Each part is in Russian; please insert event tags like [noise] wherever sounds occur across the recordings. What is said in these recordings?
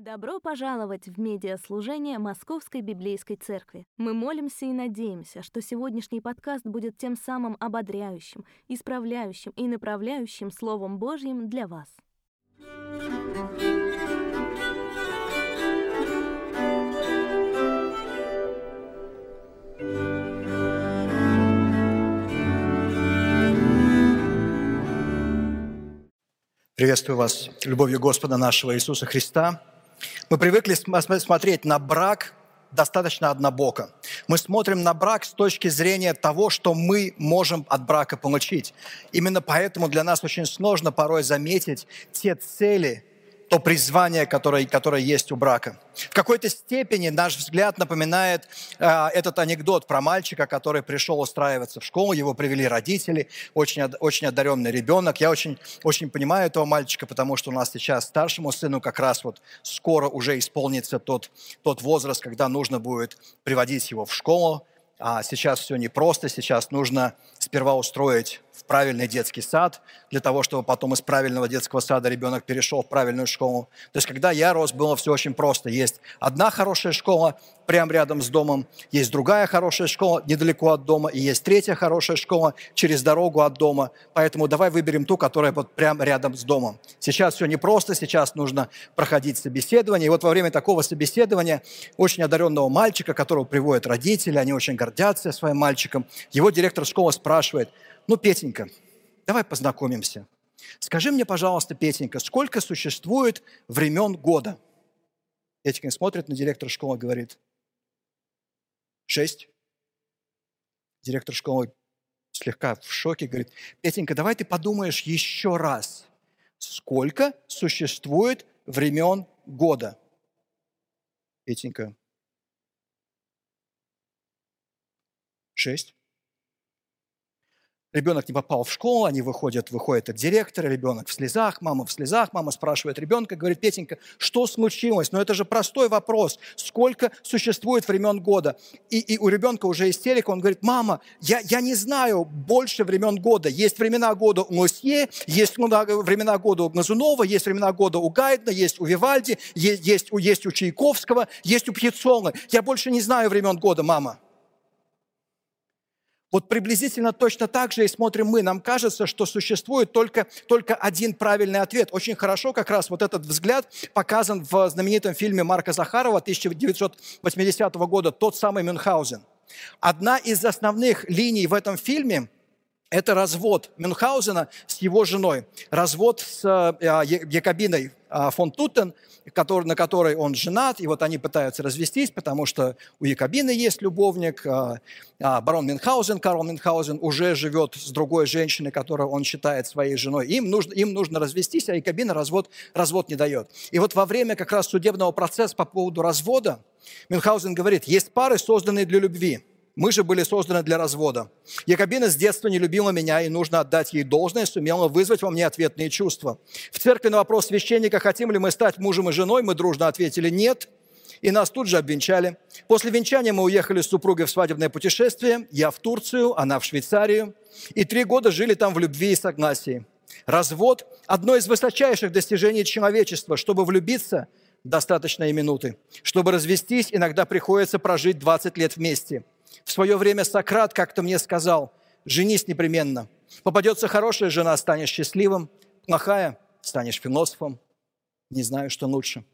Добро пожаловать в медиаслужение Московской Библейской Церкви. Мы молимся и надеемся, что сегодняшний подкаст будет тем самым ободряющим, исправляющим и направляющим Словом Божьим для вас. Приветствую вас любовью Господа нашего Иисуса Христа. Мы привыкли смотреть на брак достаточно однобоко. Мы смотрим на брак с точки зрения того, что мы можем от брака получить. Именно поэтому для нас очень сложно порой заметить те цели, то призвание, которое, которое есть у брака. В какой-то степени наш взгляд напоминает э, этот анекдот про мальчика, который пришел устраиваться в школу, его привели родители, очень, очень одаренный ребенок. Я очень, очень понимаю этого мальчика, потому что у нас сейчас старшему сыну как раз вот скоро уже исполнится тот, тот возраст, когда нужно будет приводить его в школу. А сейчас все непросто, сейчас нужно сперва устроить в правильный детский сад, для того, чтобы потом из правильного детского сада ребенок перешел в правильную школу. То есть, когда я рос, было все очень просто. Есть одна хорошая школа прямо рядом с домом, есть другая хорошая школа недалеко от дома, и есть третья хорошая школа через дорогу от дома. Поэтому давай выберем ту, которая вот прямо рядом с домом. Сейчас все непросто, сейчас нужно проходить собеседование. И вот во время такого собеседования очень одаренного мальчика, которого приводят родители, они очень гордятся своим мальчиком, его директор школы спрашивает – ну, Петенька, давай познакомимся. Скажи мне, пожалуйста, Петенька, сколько существует времен года? Петенька смотрит на директора школы и говорит, шесть. Директор школы слегка в шоке, говорит, Петенька, давай ты подумаешь еще раз, сколько существует времен года? Петенька, шесть. Ребенок не попал в школу, они выходят, выходит от директора, ребенок в слезах, мама в слезах, мама спрашивает ребенка, говорит, Петенька, что случилось? Но это же простой вопрос, сколько существует времен года? И, и у ребенка уже истерика, он говорит, мама, я, я не знаю больше времен года. Есть времена года у Лосье, есть времена года у Глазунова, есть времена года у Гайдна, есть у Вивальди, есть, есть, есть у Чайковского, есть у Пьецолы. Я больше не знаю времен года, мама. Вот приблизительно точно так же и смотрим мы. Нам кажется, что существует только, только один правильный ответ. Очень хорошо как раз вот этот взгляд показан в знаменитом фильме Марка Захарова 1980 года «Тот самый Мюнхгаузен». Одна из основных линий в этом фильме – это развод Мюнхгаузена с его женой. Развод с э, Якобиной фон Туттен – который, на которой он женат, и вот они пытаются развестись, потому что у Якобины есть любовник, а, а барон Мюнхгаузен, Карл Мюнхгаузен уже живет с другой женщиной, которую он считает своей женой. Им нужно, им нужно развестись, а Якобина развод, развод не дает. И вот во время как раз судебного процесса по поводу развода Мюнхгаузен говорит, есть пары, созданные для любви – мы же были созданы для развода. Якобина с детства не любила меня, и нужно отдать ей должное, сумела вызвать во мне ответные чувства. В церкви на вопрос священника, хотим ли мы стать мужем и женой, мы дружно ответили «нет», и нас тут же обвенчали. После венчания мы уехали с супругой в свадебное путешествие, я в Турцию, она в Швейцарию, и три года жили там в любви и согласии. Развод – одно из высочайших достижений человечества. Чтобы влюбиться, достаточно и минуты. Чтобы развестись, иногда приходится прожить 20 лет вместе – в свое время Сократ как-то мне сказал, женись непременно. Попадется хорошая жена, станешь счастливым, плохая, станешь философом. Не знаю, что лучше.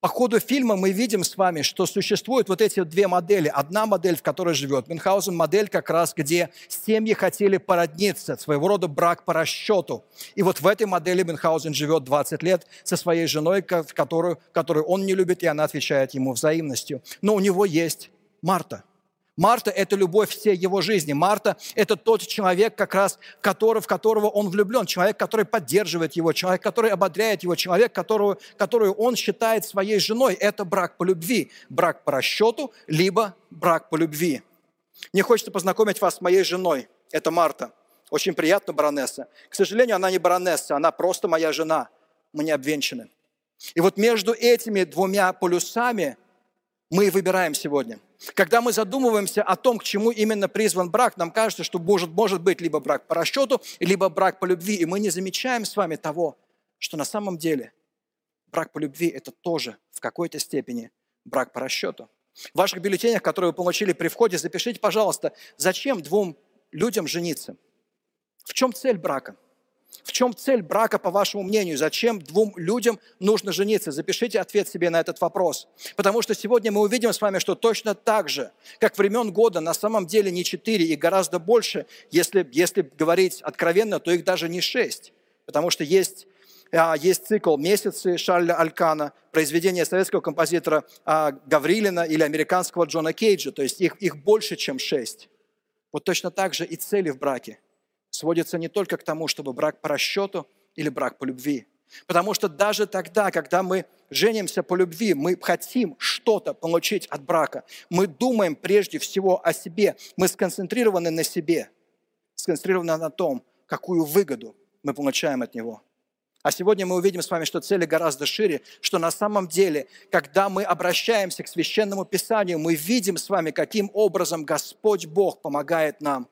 По ходу фильма мы видим с вами, что существуют вот эти две модели. Одна модель, в которой живет Мюнхгаузен, модель как раз, где семьи хотели породниться, своего рода брак по расчету. И вот в этой модели Мюнхгаузен живет 20 лет со своей женой, которую, которую он не любит, и она отвечает ему взаимностью. Но у него есть Марта. Марта – это любовь всей его жизни. Марта – это тот человек, как раз, который, в которого он влюблен, человек, который поддерживает его, человек, который ободряет его, человек, которого, которую он считает своей женой. Это брак по любви, брак по расчету, либо брак по любви. Мне хочется познакомить вас с моей женой. Это Марта. Очень приятно, баронесса. К сожалению, она не баронесса, она просто моя жена. Мы не обвенчаны. И вот между этими двумя полюсами мы и выбираем сегодня – когда мы задумываемся о том, к чему именно призван брак, нам кажется, что может, может быть либо брак по расчету, либо брак по любви, и мы не замечаем с вами того, что на самом деле Брак по любви – это тоже в какой-то степени брак по расчету. В ваших бюллетенях, которые вы получили при входе, запишите, пожалуйста, зачем двум людям жениться? В чем цель брака? В чем цель брака, по вашему мнению? Зачем двум людям нужно жениться? Запишите ответ себе на этот вопрос. Потому что сегодня мы увидим с вами, что точно так же, как времен года, на самом деле не четыре и гораздо больше, если, если говорить откровенно, то их даже не шесть. Потому что есть а, есть цикл «Месяцы» Шарля Алькана, произведение советского композитора а, Гаврилина или американского Джона Кейджа, то есть их, их больше, чем шесть. Вот точно так же и цели в браке сводятся не только к тому, чтобы брак по расчету или брак по любви. Потому что даже тогда, когда мы женимся по любви, мы хотим что-то получить от брака. Мы думаем прежде всего о себе. Мы сконцентрированы на себе, сконцентрированы на том, какую выгоду мы получаем от него – а сегодня мы увидим с вами, что цели гораздо шире, что на самом деле, когда мы обращаемся к священному писанию, мы видим с вами, каким образом Господь Бог помогает нам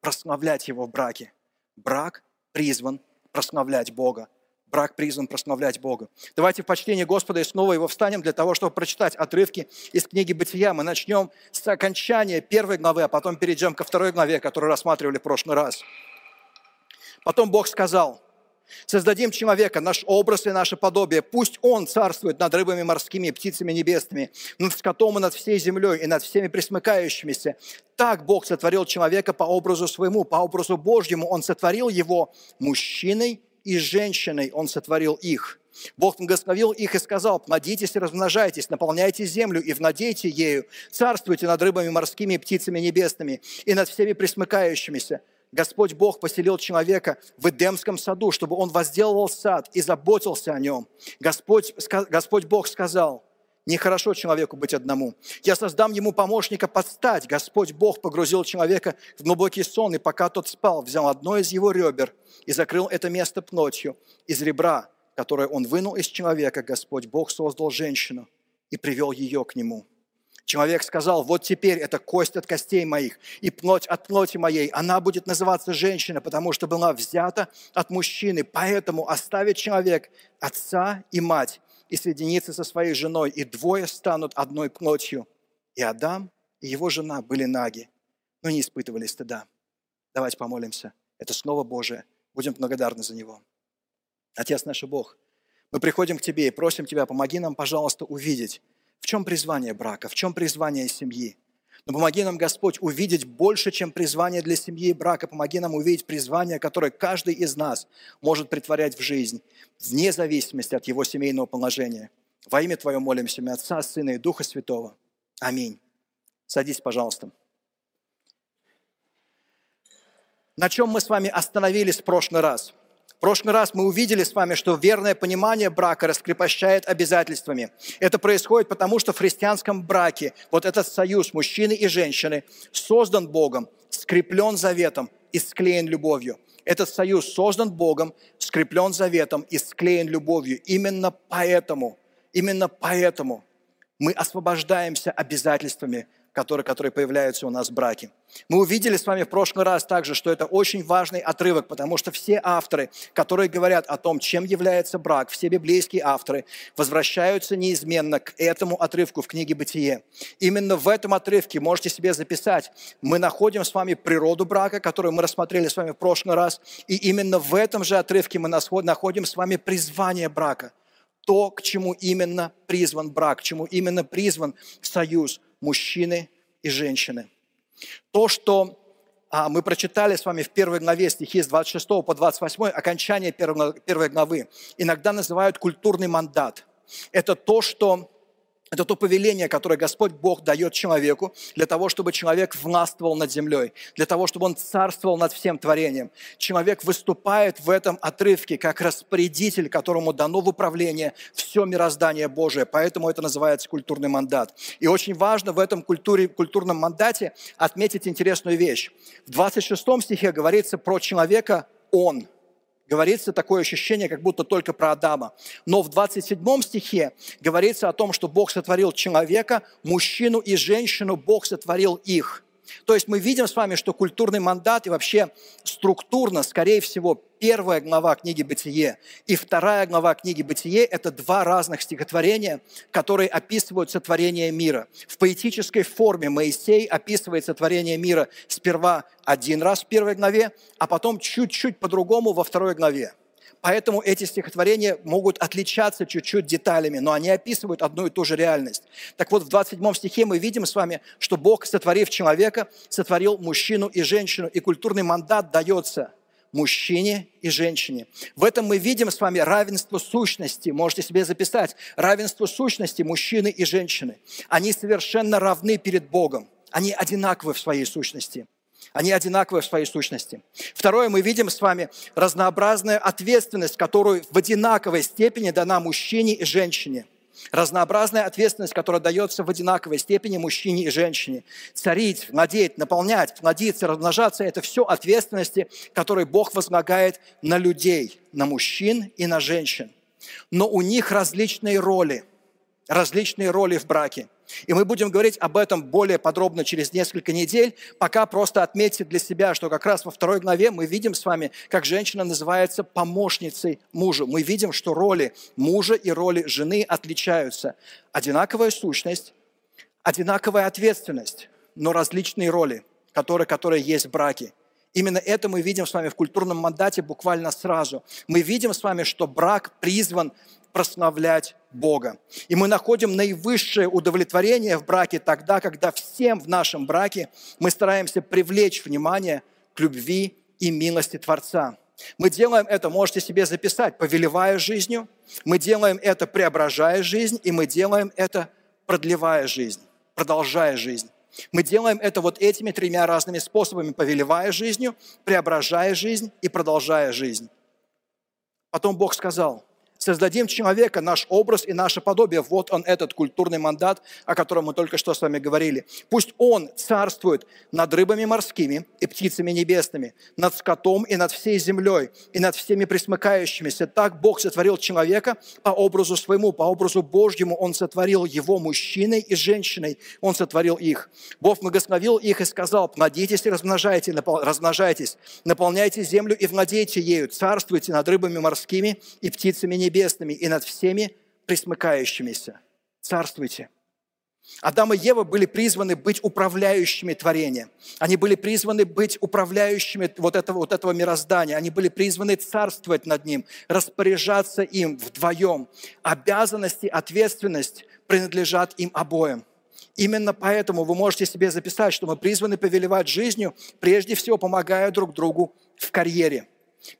прославлять Его в браке. Брак призван прославлять Бога. Брак призван прославлять Бога. Давайте в почтении Господа и снова его встанем для того, чтобы прочитать отрывки из книги Бытия. Мы начнем с окончания первой главы, а потом перейдем ко второй главе, которую рассматривали в прошлый раз. Потом Бог сказал – Создадим человека, наш образ и наше подобие. Пусть он царствует над рыбами морскими, птицами небесными, над скотом и над всей землей, и над всеми присмыкающимися. Так Бог сотворил человека по образу своему, по образу Божьему. Он сотворил его мужчиной и женщиной. Он сотворил их. Бог благословил их и сказал, плодитесь и размножайтесь, наполняйте землю и владейте ею, царствуйте над рыбами морскими и птицами небесными и над всеми присмыкающимися. Господь Бог поселил человека в Эдемском саду, чтобы он возделывал сад и заботился о нем. Господь, Господь Бог сказал, нехорошо человеку быть одному. Я создам ему помощника подстать. Господь Бог погрузил человека в глубокий сон, и пока тот спал, взял одно из его ребер и закрыл это место плотью. Из ребра, которое он вынул из человека, Господь Бог создал женщину и привел ее к нему. Человек сказал, вот теперь это кость от костей моих и плоть от плоти моей. Она будет называться женщина, потому что была взята от мужчины. Поэтому оставит человек отца и мать и соединится со своей женой, и двое станут одной плотью. И Адам и его жена были наги, но не испытывали стыда. Давайте помолимся. Это снова Божие. Будем благодарны за него. Отец наш Бог, мы приходим к Тебе и просим Тебя, помоги нам, пожалуйста, увидеть, в чем призвание брака? В чем призвание семьи? Но помоги нам, Господь, увидеть больше, чем призвание для семьи и брака. Помоги нам увидеть призвание, которое каждый из нас может притворять в жизнь, вне зависимости от его семейного положения. Во имя Твое молимся, имя Отца, Сына и Духа Святого. Аминь. Садись, пожалуйста. На чем мы с вами остановились в прошлый раз – в прошлый раз мы увидели с вами, что верное понимание брака раскрепощает обязательствами. Это происходит потому, что в христианском браке вот этот союз мужчины и женщины создан Богом, скреплен заветом и склеен любовью. Этот союз создан Богом, скреплен заветом и склеен любовью. Именно поэтому, именно поэтому мы освобождаемся обязательствами которые, которые появляются у нас в браке. Мы увидели с вами в прошлый раз также, что это очень важный отрывок, потому что все авторы, которые говорят о том, чем является брак, все библейские авторы возвращаются неизменно к этому отрывку в книге «Бытие». Именно в этом отрывке, можете себе записать, мы находим с вами природу брака, которую мы рассмотрели с вами в прошлый раз, и именно в этом же отрывке мы находим с вами призвание брака – то, к чему именно призван брак, к чему именно призван союз мужчины и женщины. То, что а, мы прочитали с вами в первой главе стихи с 26 по 28, окончание первой главы, иногда называют культурный мандат. Это то, что это то повеление, которое Господь Бог дает человеку для того, чтобы человек властвовал над землей, для того, чтобы он царствовал над всем творением. Человек выступает в этом отрывке как распорядитель, которому дано в управление все мироздание Божие. Поэтому это называется культурный мандат. И очень важно в этом культуре, культурном мандате отметить интересную вещь. В 26 стихе говорится про человека «он» говорится такое ощущение, как будто только про Адама. Но в 27 стихе говорится о том, что Бог сотворил человека, мужчину и женщину, Бог сотворил их. То есть мы видим с вами, что культурный мандат и вообще структурно, скорее всего, первая глава книги «Бытие» и вторая глава книги «Бытие» – это два разных стихотворения, которые описывают сотворение мира. В поэтической форме Моисей описывает сотворение мира сперва один раз в первой главе, а потом чуть-чуть по-другому во второй главе. Поэтому эти стихотворения могут отличаться чуть-чуть деталями, но они описывают одну и ту же реальность. Так вот, в 27 стихе мы видим с вами, что Бог, сотворив человека, сотворил мужчину и женщину, и культурный мандат дается мужчине и женщине. В этом мы видим с вами равенство сущности. Можете себе записать. Равенство сущности мужчины и женщины. Они совершенно равны перед Богом. Они одинаковы в своей сущности. Они одинаковы в своей сущности. Второе, мы видим с вами разнообразную ответственность, которую в одинаковой степени дана мужчине и женщине. Разнообразная ответственность, которая дается в одинаковой степени мужчине и женщине. Царить, владеть, наполнять, плодиться, размножаться – это все ответственности, которые Бог возлагает на людей, на мужчин и на женщин. Но у них различные роли, различные роли в браке – и мы будем говорить об этом более подробно через несколько недель. Пока просто отметьте для себя, что как раз во второй главе мы видим с вами, как женщина называется помощницей мужа. Мы видим, что роли мужа и роли жены отличаются. Одинаковая сущность, одинаковая ответственность, но различные роли, которые, которые есть в браке. Именно это мы видим с вами в культурном мандате буквально сразу. Мы видим с вами, что брак призван прославлять Бога. И мы находим наивысшее удовлетворение в браке тогда, когда всем в нашем браке мы стараемся привлечь внимание к любви и милости Творца. Мы делаем это, можете себе записать, повелевая жизнью, мы делаем это, преображая жизнь, и мы делаем это, продлевая жизнь, продолжая жизнь. Мы делаем это вот этими тремя разными способами, повелевая жизнью, преображая жизнь и продолжая жизнь. Потом Бог сказал – создадим человека, наш образ и наше подобие. Вот он, этот культурный мандат, о котором мы только что с вами говорили. Пусть он царствует над рыбами морскими и птицами небесными, над скотом и над всей землей, и над всеми присмыкающимися. Так Бог сотворил человека по образу своему, по образу Божьему. Он сотворил его мужчиной и женщиной. Он сотворил их. Бог благословил их и сказал, плодитесь и размножайте, размножайтесь, наполняйте землю и владейте ею, царствуйте над рыбами морскими и птицами небесными небесными и над всеми присмыкающимися. Царствуйте. Адам и Ева были призваны быть управляющими творения. Они были призваны быть управляющими вот этого, вот этого мироздания. Они были призваны царствовать над ним, распоряжаться им вдвоем. Обязанности, ответственность принадлежат им обоим. Именно поэтому вы можете себе записать, что мы призваны повелевать жизнью, прежде всего помогая друг другу в карьере.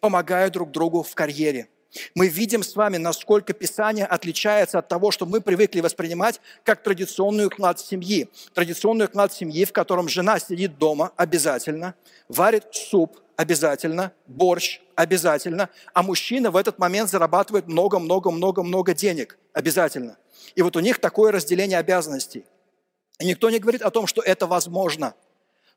Помогая друг другу в карьере. Мы видим с вами, насколько Писание отличается от того, что мы привыкли воспринимать как традиционную клад семьи. Традиционную клад семьи, в котором жена сидит дома обязательно, варит суп обязательно, борщ обязательно, а мужчина в этот момент зарабатывает много-много-много-много денег обязательно. И вот у них такое разделение обязанностей. И никто не говорит о том, что это возможно.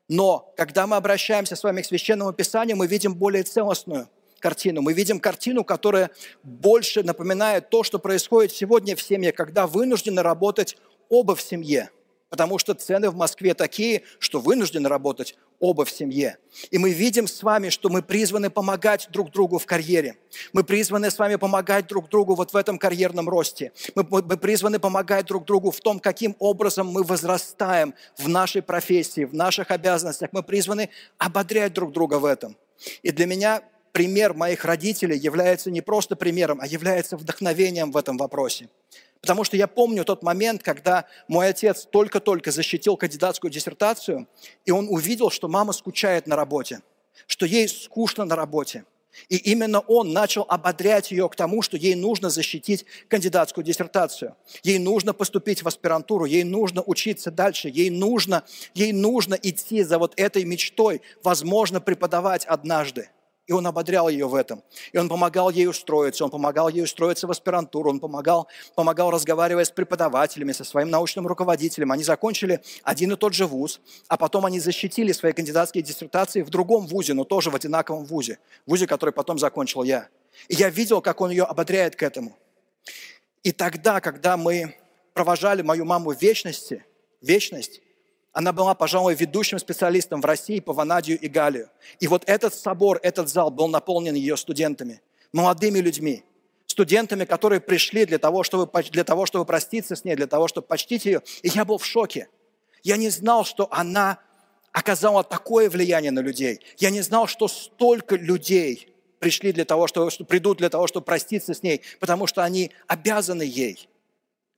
Но когда мы обращаемся с вами к Священному Писанию, мы видим более целостную – картину. Мы видим картину, которая больше напоминает то, что происходит сегодня в семье, когда вынуждены работать оба в семье. Потому что цены в Москве такие, что вынуждены работать оба в семье. И мы видим с вами, что мы призваны помогать друг другу в карьере. Мы призваны с вами помогать друг другу вот в этом карьерном росте. Мы, мы призваны помогать друг другу в том, каким образом мы возрастаем в нашей профессии, в наших обязанностях. Мы призваны ободрять друг друга в этом. И для меня пример моих родителей является не просто примером, а является вдохновением в этом вопросе. Потому что я помню тот момент, когда мой отец только-только защитил кандидатскую диссертацию, и он увидел, что мама скучает на работе, что ей скучно на работе. И именно он начал ободрять ее к тому, что ей нужно защитить кандидатскую диссертацию. Ей нужно поступить в аспирантуру, ей нужно учиться дальше, ей нужно, ей нужно идти за вот этой мечтой, возможно, преподавать однажды. И он ободрял ее в этом. И он помогал ей устроиться, он помогал ей устроиться в аспирантуру, он помогал, помогал разговаривая с преподавателями, со своим научным руководителем. Они закончили один и тот же вуз, а потом они защитили свои кандидатские диссертации в другом вузе, но тоже в одинаковом вузе. Вузе, который потом закончил я. И я видел, как он ее ободряет к этому. И тогда, когда мы провожали мою маму в вечности, вечность, Она была, пожалуй, ведущим специалистом в России по Ванадию и Галию. И вот этот собор, этот зал был наполнен ее студентами, молодыми людьми, студентами, которые пришли для того, чтобы, для того, чтобы проститься с ней, для того, чтобы почтить ее. И я был в шоке. Я не знал, что она оказала такое влияние на людей. Я не знал, что столько людей пришли для того, чтобы, что придут для того, чтобы проститься с ней, потому что они обязаны ей.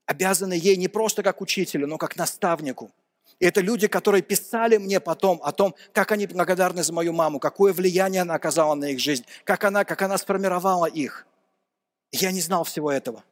Обязаны ей не просто как учителю, но как наставнику. И это люди, которые писали мне потом о том, как они благодарны за мою маму, какое влияние она оказала на их жизнь, как она, как она сформировала их. Я не знал всего этого.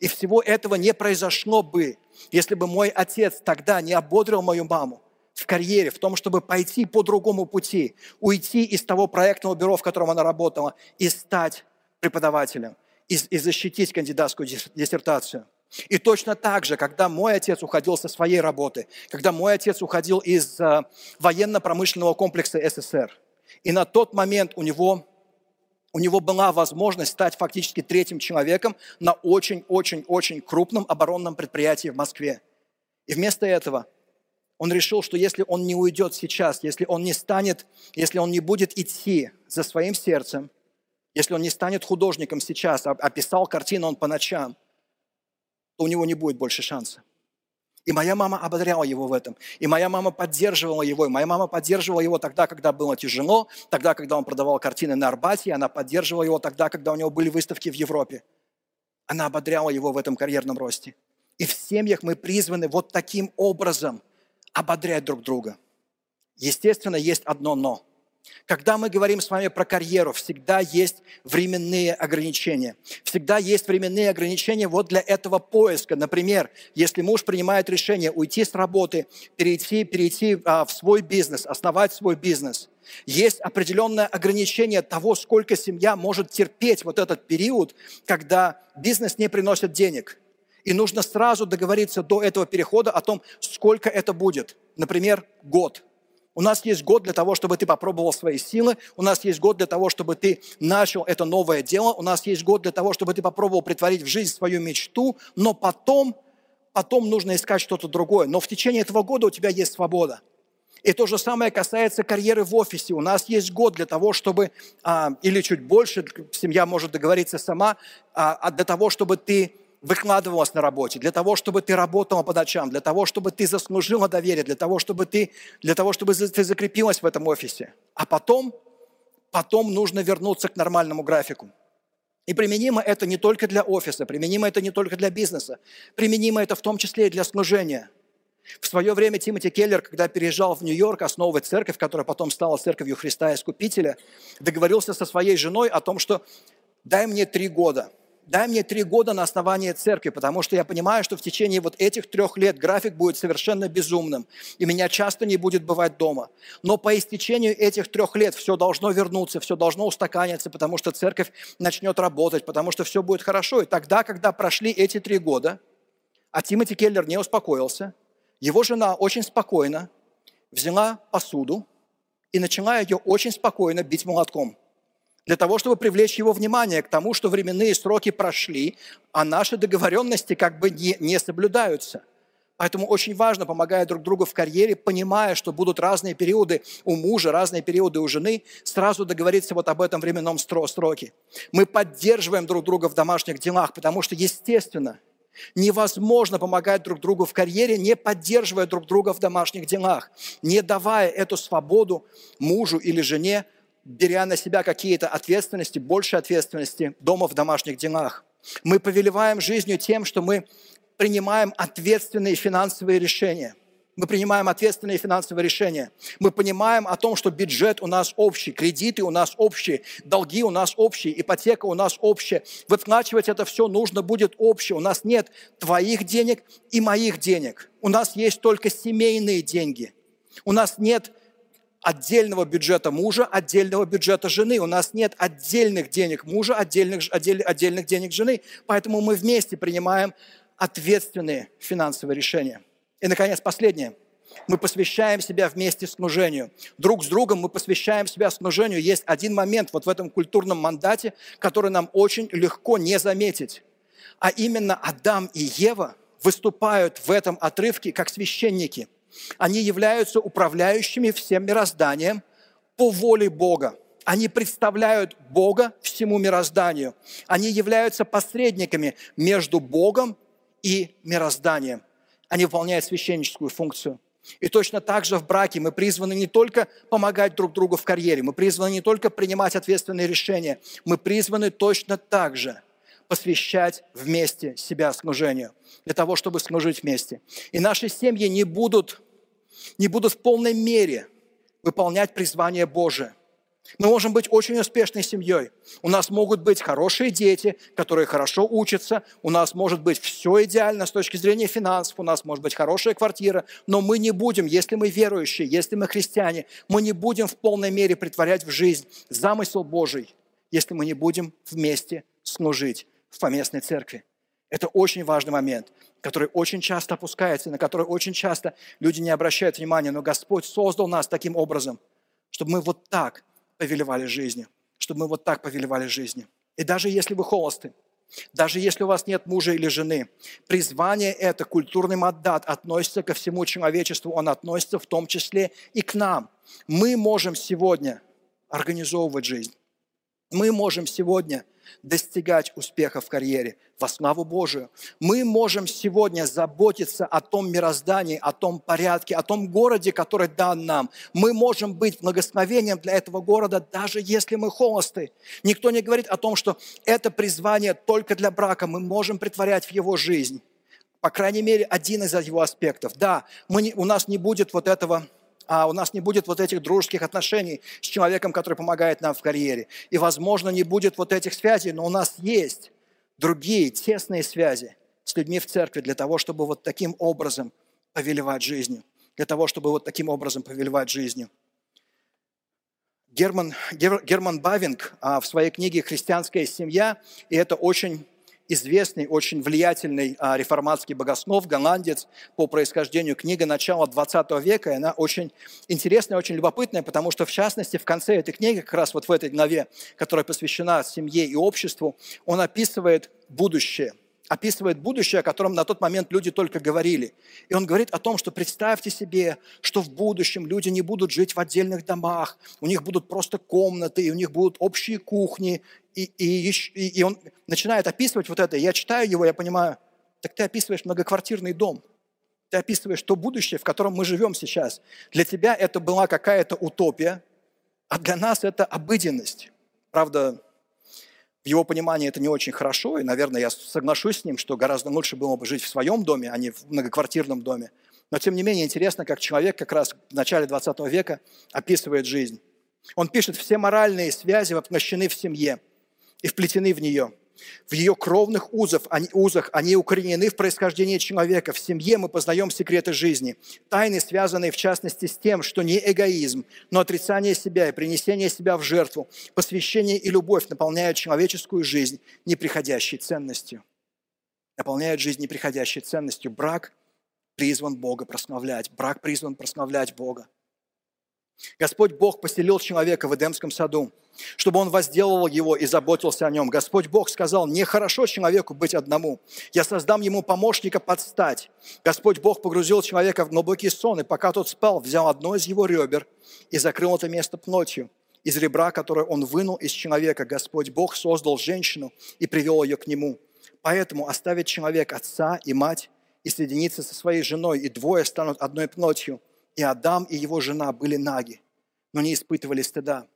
И всего этого не произошло бы, если бы мой отец тогда не ободрил мою маму в карьере, в том, чтобы пойти по другому пути, уйти из того проектного бюро, в котором она работала, и стать преподавателем, и, и защитить кандидатскую диссертацию. И точно так же, когда мой отец уходил со своей работы, когда мой отец уходил из э, военно-промышленного комплекса СССР, и на тот момент у него, у него была возможность стать фактически третьим человеком на очень-очень-очень крупном оборонном предприятии в Москве. И вместо этого он решил, что если он не уйдет сейчас, если он не станет, если он не будет идти за своим сердцем, если он не станет художником сейчас, а описал картину он по ночам – то у него не будет больше шанса. И моя мама ободряла его в этом. И моя мама поддерживала его. И моя мама поддерживала его тогда, когда было тяжело, тогда, когда он продавал картины на Арбате, и она поддерживала его тогда, когда у него были выставки в Европе. Она ободряла его в этом карьерном росте. И в семьях мы призваны вот таким образом ободрять друг друга. Естественно, есть одно «но». Когда мы говорим с вами про карьеру, всегда есть временные ограничения. Всегда есть временные ограничения вот для этого поиска. Например, если муж принимает решение уйти с работы, перейти, перейти а, в свой бизнес, основать свой бизнес, есть определенное ограничение того, сколько семья может терпеть вот этот период, когда бизнес не приносит денег. И нужно сразу договориться до этого перехода о том, сколько это будет. Например, год – у нас есть год для того, чтобы ты попробовал свои силы. У нас есть год для того, чтобы ты начал это новое дело. У нас есть год для того, чтобы ты попробовал притворить в жизнь свою мечту. Но потом, потом нужно искать что-то другое. Но в течение этого года у тебя есть свобода. И то же самое касается карьеры в офисе. У нас есть год для того, чтобы, а, или чуть больше, семья может договориться сама, а, а для того, чтобы ты выкладывалась на работе, для того, чтобы ты работала по ночам, для того, чтобы ты заслужила доверие, для того, чтобы ты, для того, чтобы ты закрепилась в этом офисе. А потом, потом нужно вернуться к нормальному графику. И применимо это не только для офиса, применимо это не только для бизнеса, применимо это в том числе и для служения. В свое время Тимоти Келлер, когда переезжал в Нью-Йорк основывать церковь, которая потом стала церковью Христа Искупителя, договорился со своей женой о том, что дай мне три года – дай мне три года на основании церкви, потому что я понимаю, что в течение вот этих трех лет график будет совершенно безумным, и меня часто не будет бывать дома. Но по истечению этих трех лет все должно вернуться, все должно устаканиться, потому что церковь начнет работать, потому что все будет хорошо. И тогда, когда прошли эти три года, а Тимоти Келлер не успокоился, его жена очень спокойно взяла посуду и начала ее очень спокойно бить молотком – для того, чтобы привлечь его внимание к тому, что временные сроки прошли, а наши договоренности как бы не, не соблюдаются. Поэтому очень важно, помогая друг другу в карьере, понимая, что будут разные периоды у мужа, разные периоды у жены, сразу договориться вот об этом временном сроке. Мы поддерживаем друг друга в домашних делах, потому что, естественно, невозможно помогать друг другу в карьере, не поддерживая друг друга в домашних делах, не давая эту свободу мужу или жене беря на себя какие-то ответственности, больше ответственности дома в домашних делах. Мы повелеваем жизнью тем, что мы принимаем ответственные финансовые решения. Мы принимаем ответственные финансовые решения. Мы понимаем о том, что бюджет у нас общий, кредиты у нас общие, долги у нас общие, ипотека у нас общая. Выплачивать это все нужно будет общее. У нас нет твоих денег и моих денег. У нас есть только семейные деньги. У нас нет отдельного бюджета мужа, отдельного бюджета жены. У нас нет отдельных денег мужа, отдельных, отдель, отдельных денег жены. Поэтому мы вместе принимаем ответственные финансовые решения. И, наконец, последнее. Мы посвящаем себя вместе служению. Друг с другом мы посвящаем себя служению. Есть один момент вот в этом культурном мандате, который нам очень легко не заметить. А именно Адам и Ева выступают в этом отрывке как священники – Они являются управляющими всем мирозданием по воле Бога. Они представляют Бога всему мирозданию. Они являются посредниками между Богом и мирозданием. Они выполняют священническую функцию. И точно так же в браке мы призваны не только помогать друг другу в карьере, мы призваны не только принимать ответственные решения, мы призваны точно так же посвящать вместе себя служению, для того, чтобы служить вместе. И наши семьи не будут, не будут в полной мере выполнять призвание Божие – мы можем быть очень успешной семьей. У нас могут быть хорошие дети, которые хорошо учатся. У нас может быть все идеально с точки зрения финансов. У нас может быть хорошая квартира. Но мы не будем, если мы верующие, если мы христиане, мы не будем в полной мере притворять в жизнь замысел Божий, если мы не будем вместе служить в поместной церкви. Это очень важный момент, который очень часто опускается, на который очень часто люди не обращают внимания. Но Господь создал нас таким образом, чтобы мы вот так – повелевали жизнью, чтобы мы вот так повелевали жизнью. И даже если вы холосты, даже если у вас нет мужа или жены, призвание это, культурный маддат, относится ко всему человечеству, он относится в том числе и к нам. Мы можем сегодня организовывать жизнь. Мы можем сегодня достигать успеха в карьере во славу Божию. Мы можем сегодня заботиться о том мироздании, о том порядке, о том городе, который дан нам. Мы можем быть благословением для этого города, даже если мы холосты. Никто не говорит о том, что это призвание только для брака. Мы можем притворять в его жизнь. По крайней мере, один из его аспектов. Да, мы не, у нас не будет вот этого а у нас не будет вот этих дружеских отношений с человеком, который помогает нам в карьере. И, возможно, не будет вот этих связей, но у нас есть другие тесные связи с людьми в церкви для того, чтобы вот таким образом повелевать жизнью. Для того, чтобы вот таким образом повелевать жизнью. Герман, Герман Бавинг а, в своей книге «Христианская семья», и это очень известный, очень влиятельный а, реформатский богослов, голландец по происхождению, книга начала 20 века, и она очень интересная, очень любопытная, потому что, в частности, в конце этой книги, как раз вот в этой главе, которая посвящена семье и обществу, он описывает будущее – описывает будущее, о котором на тот момент люди только говорили. И он говорит о том, что представьте себе, что в будущем люди не будут жить в отдельных домах, у них будут просто комнаты, и у них будут общие кухни. И, и, и, и он начинает описывать вот это. Я читаю его, я понимаю, так ты описываешь многоквартирный дом. Ты описываешь то будущее, в котором мы живем сейчас. Для тебя это была какая-то утопия, а для нас это обыденность. Правда, в его понимании это не очень хорошо, и, наверное, я соглашусь с ним, что гораздо лучше было бы жить в своем доме, а не в многоквартирном доме. Но, тем не менее, интересно, как человек как раз в начале 20 века описывает жизнь. Он пишет, все моральные связи воплощены в семье и вплетены в нее – в ее кровных узах они, узах они укоренены в происхождении человека. В семье мы познаем секреты жизни. Тайны, связанные в частности с тем, что не эгоизм, но отрицание себя и принесение себя в жертву, посвящение и любовь наполняют человеческую жизнь неприходящей ценностью. Наполняют жизнь неприходящей ценностью. Брак призван Бога прославлять. Брак призван прославлять Бога. Господь Бог поселил человека в Эдемском саду, чтобы он возделывал его и заботился о нем. Господь Бог сказал, нехорошо человеку быть одному. Я создам ему помощника подстать. Господь Бог погрузил человека в глубокий сон, и пока тот спал, взял одно из его ребер и закрыл это место плотью. Из ребра, которое он вынул из человека, Господь Бог создал женщину и привел ее к нему. Поэтому оставит человек отца и мать и соединится со своей женой, и двое станут одной плотью – и Адам и его жена были наги, но не испытывали стыда.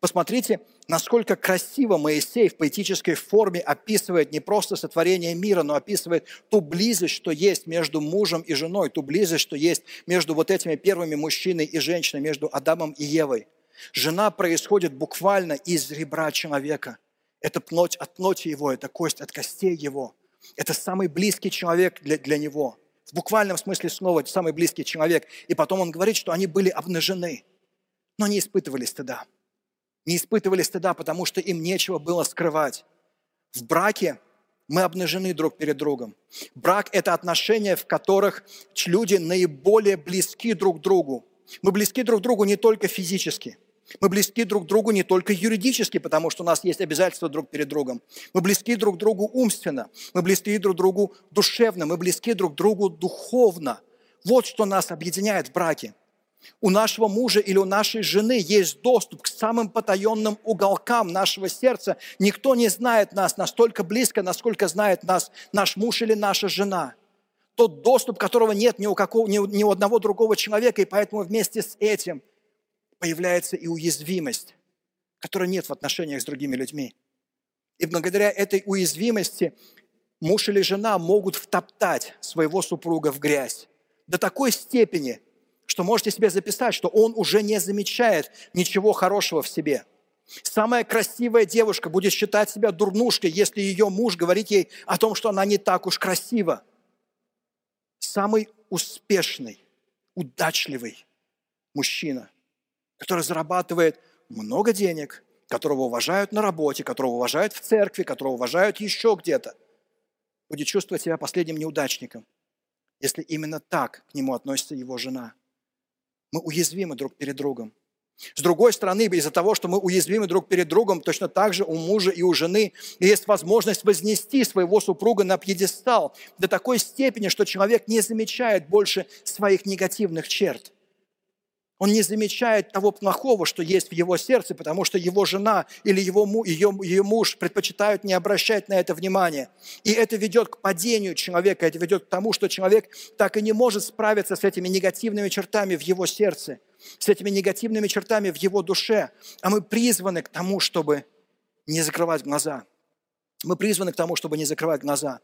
Посмотрите, насколько красиво Моисей в поэтической форме описывает не просто сотворение мира, но описывает ту близость, что есть между мужем и женой, ту близость, что есть между вот этими первыми мужчиной и женщиной, между Адамом и Евой. Жена происходит буквально из ребра человека. Это плоть от плоти его, это кость от костей его. Это самый близкий человек для, для него – в буквальном смысле слова, самый близкий человек. И потом он говорит, что они были обнажены, но не испытывали стыда. Не испытывали стыда, потому что им нечего было скрывать. В браке мы обнажены друг перед другом. Брак – это отношения, в которых люди наиболее близки друг другу. Мы близки друг другу не только физически – мы близки друг другу не только юридически, потому что у нас есть обязательства друг перед другом. Мы близки друг другу умственно, мы близки друг другу душевно, мы близки друг другу духовно. Вот что нас объединяет в браке. У нашего мужа или у нашей жены есть доступ к самым потаенным уголкам нашего сердца. Никто не знает нас настолько близко, насколько знает нас наш муж или наша жена. Тот доступ, которого нет ни у, какого, ни, у, ни у одного другого человека, и поэтому вместе с этим появляется и уязвимость, которой нет в отношениях с другими людьми. И благодаря этой уязвимости муж или жена могут втоптать своего супруга в грязь до такой степени, что можете себе записать, что он уже не замечает ничего хорошего в себе. Самая красивая девушка будет считать себя дурнушкой, если ее муж говорит ей о том, что она не так уж красива. Самый успешный, удачливый мужчина, который зарабатывает много денег, которого уважают на работе, которого уважают в церкви, которого уважают еще где-то, будет чувствовать себя последним неудачником, если именно так к нему относится его жена. Мы уязвимы друг перед другом. С другой стороны, из-за того, что мы уязвимы друг перед другом, точно так же у мужа и у жены есть возможность вознести своего супруга на пьедестал до такой степени, что человек не замечает больше своих негативных черт. Он не замечает того плохого, что есть в его сердце, потому что его жена или его, ее, ее муж предпочитают не обращать на это внимания. И это ведет к падению человека, это ведет к тому, что человек так и не может справиться с этими негативными чертами в его сердце, с этими негативными чертами в его душе. А мы призваны к тому, чтобы не закрывать глаза. Мы призваны к тому, чтобы не закрывать глаза.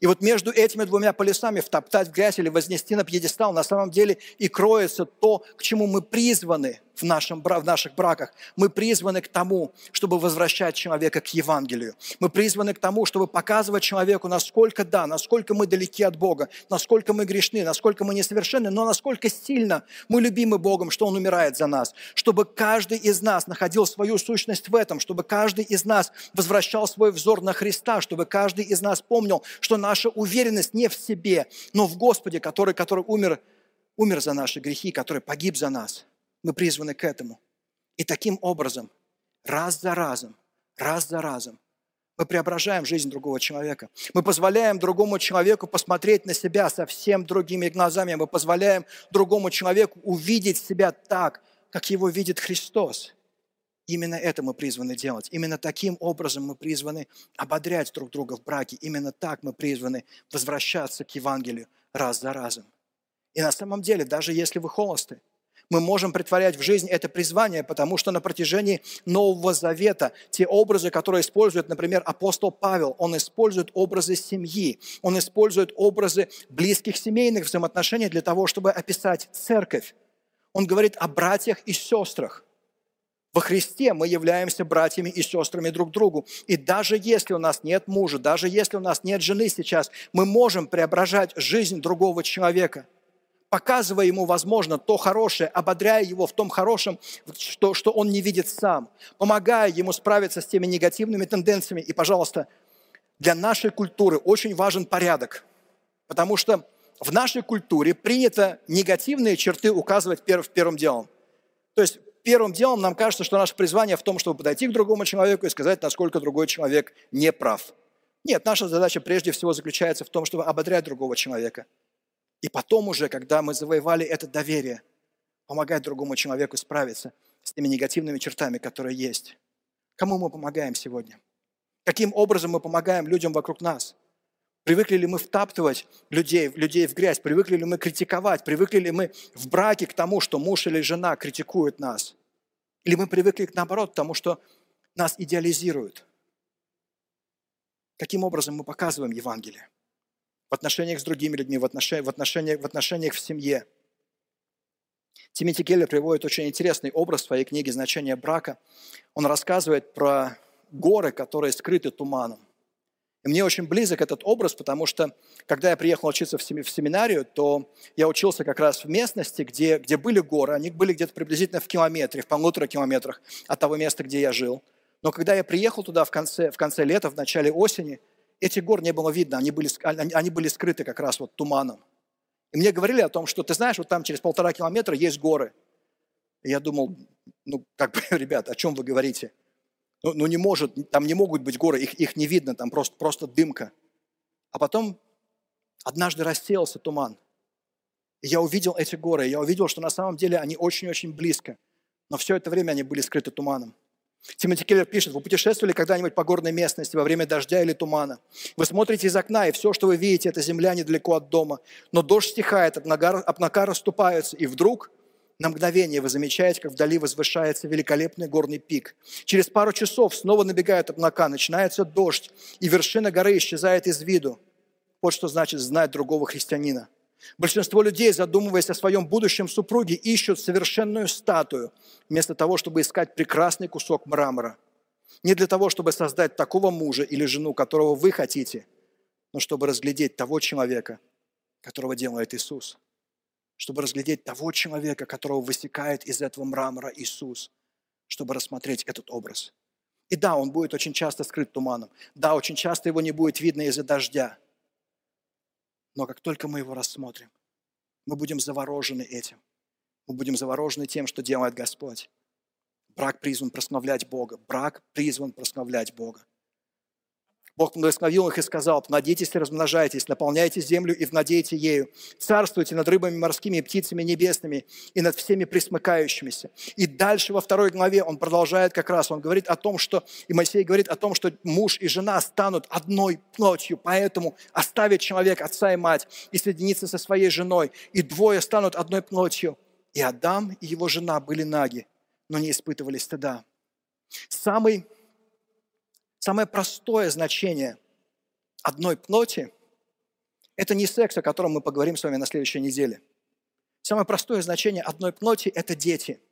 И вот между этими двумя полюсами втоптать в грязь или вознести на пьедестал на самом деле и кроется то, к чему мы призваны в, нашем, в наших браках. Мы призваны к тому, чтобы возвращать человека к Евангелию. Мы призваны к тому, чтобы показывать человеку, насколько да, насколько мы далеки от Бога, насколько мы грешны, насколько мы несовершенны, но насколько сильно мы любимы Богом, что Он умирает за нас. Чтобы каждый из нас находил свою сущность в этом, чтобы каждый из нас возвращал свой взор на Христа, чтобы каждый из нас помнил, что наша уверенность не в себе, но в Господе, который, который умер, умер за наши грехи, который погиб за нас – мы призваны к этому. И таким образом, раз за разом, раз за разом, мы преображаем жизнь другого человека. Мы позволяем другому человеку посмотреть на себя совсем другими глазами. Мы позволяем другому человеку увидеть себя так, как его видит Христос. Именно это мы призваны делать. Именно таким образом мы призваны ободрять друг друга в браке. Именно так мы призваны возвращаться к Евангелию раз за разом. И на самом деле, даже если вы холосты, мы можем притворять в жизнь это призвание, потому что на протяжении Нового Завета те образы, которые использует, например, апостол Павел, он использует образы семьи, он использует образы близких семейных взаимоотношений для того, чтобы описать церковь. Он говорит о братьях и сестрах. Во Христе мы являемся братьями и сестрами друг другу. И даже если у нас нет мужа, даже если у нас нет жены сейчас, мы можем преображать жизнь другого человека – показывая ему, возможно, то хорошее, ободряя его в том хорошем, что, что он не видит сам, помогая ему справиться с теми негативными тенденциями. И, пожалуйста, для нашей культуры очень важен порядок, потому что в нашей культуре принято негативные черты указывать в первым делом. То есть первым делом нам кажется, что наше призвание в том, чтобы подойти к другому человеку и сказать, насколько другой человек не прав. Нет, наша задача прежде всего заключается в том, чтобы ободрять другого человека – и потом уже, когда мы завоевали это доверие, помогать другому человеку справиться с теми негативными чертами, которые есть. Кому мы помогаем сегодня? Каким образом мы помогаем людям вокруг нас? Привыкли ли мы втаптывать людей, людей в грязь? Привыкли ли мы критиковать? Привыкли ли мы в браке к тому, что муж или жена критикуют нас? Или мы привыкли, наоборот, к тому, что нас идеализируют? Каким образом мы показываем Евангелие? В отношениях с другими людьми, в отношениях, в отношениях, в отношениях в семье. Тимоти Келлер приводит очень интересный образ в своей книге «Значение брака». Он рассказывает про горы, которые скрыты туманом. И мне очень близок этот образ, потому что, когда я приехал учиться в семинарию, то я учился как раз в местности, где, где были горы. Они были где-то приблизительно в километре, в полутора километрах от того места, где я жил. Но когда я приехал туда в конце, в конце лета, в начале осени – этих гор не было видно, они были, они были скрыты как раз вот туманом. И мне говорили о том, что ты знаешь, вот там через полтора километра есть горы. И я думал, ну, как бы, [laughs] ребят, о чем вы говорите? Ну, ну не может, там не могут быть горы, их, их не видно, там просто, просто дымка. А потом однажды рассеялся туман. И я увидел эти горы, я увидел, что на самом деле они очень-очень близко. Но все это время они были скрыты туманом. Тимоти Келлер пишет, вы путешествовали когда-нибудь по горной местности во время дождя или тумана? Вы смотрите из окна, и все, что вы видите, это земля недалеко от дома. Но дождь стихает, облака расступаются, и вдруг на мгновение вы замечаете, как вдали возвышается великолепный горный пик. Через пару часов снова набегают облака, начинается дождь, и вершина горы исчезает из виду. Вот что значит знать другого христианина. Большинство людей, задумываясь о своем будущем супруге, ищут совершенную статую, вместо того, чтобы искать прекрасный кусок мрамора. Не для того, чтобы создать такого мужа или жену, которого вы хотите, но чтобы разглядеть того человека, которого делает Иисус. Чтобы разглядеть того человека, которого высекает из этого мрамора Иисус. Чтобы рассмотреть этот образ. И да, он будет очень часто скрыт туманом. Да, очень часто его не будет видно из-за дождя. Но как только мы его рассмотрим, мы будем заворожены этим. Мы будем заворожены тем, что делает Господь. Брак призван прославлять Бога. Брак призван прославлять Бога. Бог благословил их и сказал, «Плодитесь и размножайтесь, наполняйте землю и владейте ею, царствуйте над рыбами морскими и птицами небесными и над всеми присмыкающимися». И дальше во второй главе он продолжает как раз, он говорит о том, что, и Моисей говорит о том, что муж и жена станут одной плотью, поэтому оставит человек отца и мать и соединится со своей женой, и двое станут одной плотью. И Адам и его жена были наги, но не испытывали стыда. Самый Самое простое значение одной плоти – это не секс, о котором мы поговорим с вами на следующей неделе. Самое простое значение одной плоти – это дети.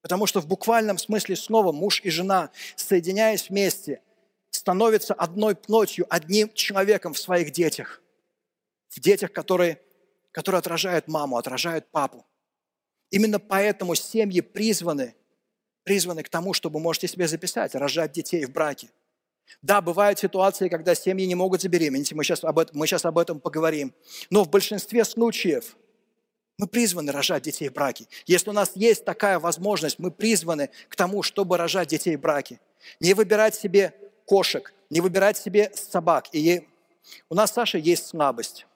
Потому что в буквальном смысле слова муж и жена, соединяясь вместе, становятся одной плотью, одним человеком в своих детях. В детях, которые, которые отражают маму, отражают папу. Именно поэтому семьи призваны, призваны к тому, чтобы, можете себе записать, рожать детей в браке. Да, бывают ситуации, когда семьи не могут забеременеть, мы сейчас, об этом, мы сейчас об этом поговорим. Но в большинстве случаев мы призваны рожать детей в браке. Если у нас есть такая возможность, мы призваны к тому, чтобы рожать детей в браке. Не выбирать себе кошек, не выбирать себе собак. И. У нас, Саша, есть слабость.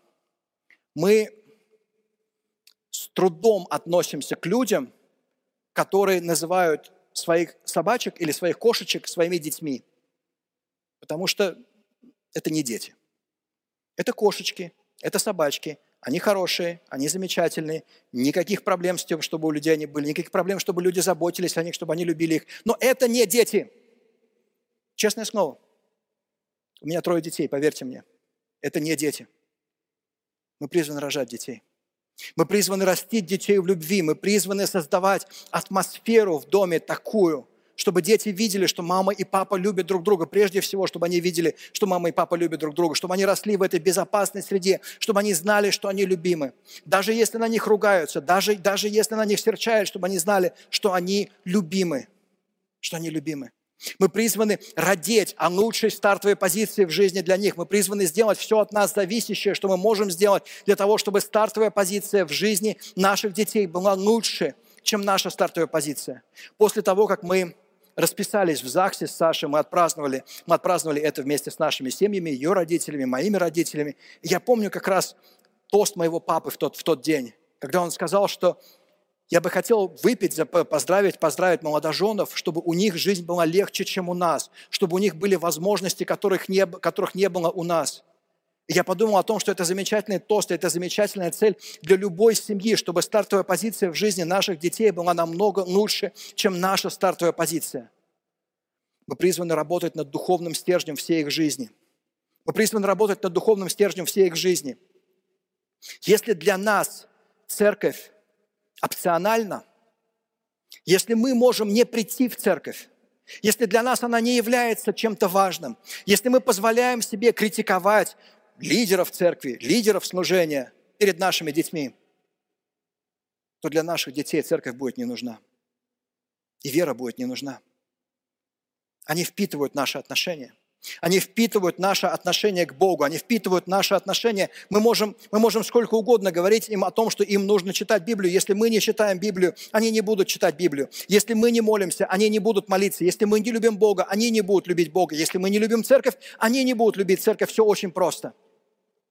Мы с трудом относимся к людям, которые называют своих собачек или своих кошечек своими детьми. Потому что это не дети. Это кошечки, это собачки. Они хорошие, они замечательные. Никаких проблем с тем, чтобы у людей они были. Никаких проблем, чтобы люди заботились о них, чтобы они любили их. Но это не дети. Честное слово. У меня трое детей, поверьте мне. Это не дети. Мы призваны рожать детей. Мы призваны растить детей в любви. Мы призваны создавать атмосферу в доме такую, чтобы дети видели, что мама и папа любят друг друга. Прежде всего, чтобы они видели, что мама и папа любят друг друга, чтобы они росли в этой безопасной среде, чтобы они знали, что они любимы. Даже если на них ругаются, даже, даже если на них серчают, чтобы они знали, что они любимы. Что они любимы. Мы призваны родить о лучшей стартовой позиции в жизни для них. Мы призваны сделать все от нас зависящее, что мы можем сделать для того, чтобы стартовая позиция в жизни наших детей была лучше, чем наша стартовая позиция. После того, как мы расписались в ЗАГСе с Сашей, мы отпраздновали, мы отпраздновали это вместе с нашими семьями, ее родителями, моими родителями. И я помню как раз тост моего папы в тот, в тот день, когда он сказал, что я бы хотел выпить, поздравить, поздравить молодоженов, чтобы у них жизнь была легче, чем у нас, чтобы у них были возможности, которых не, которых не было у нас. Я подумал о том, что это замечательный тост, это замечательная цель для любой семьи, чтобы стартовая позиция в жизни наших детей была намного лучше, чем наша стартовая позиция. Мы призваны работать над духовным стержнем всей их жизни. Мы призваны работать над духовным стержнем всей их жизни. Если для нас церковь опциональна, если мы можем не прийти в церковь, если для нас она не является чем-то важным, если мы позволяем себе критиковать, лидеров церкви, лидеров служения перед нашими детьми, то для наших детей церковь будет не нужна. И вера будет не нужна. Они впитывают наши отношения. Они впитывают наше отношение к Богу, они впитывают наше отношение. Мы можем, мы можем сколько угодно говорить им о том, что им нужно читать Библию. Если мы не читаем Библию, они не будут читать Библию. Если мы не молимся, они не будут молиться. Если мы не любим Бога, они не будут любить Бога. Если мы не любим церковь, они не будут любить церковь. Все очень просто.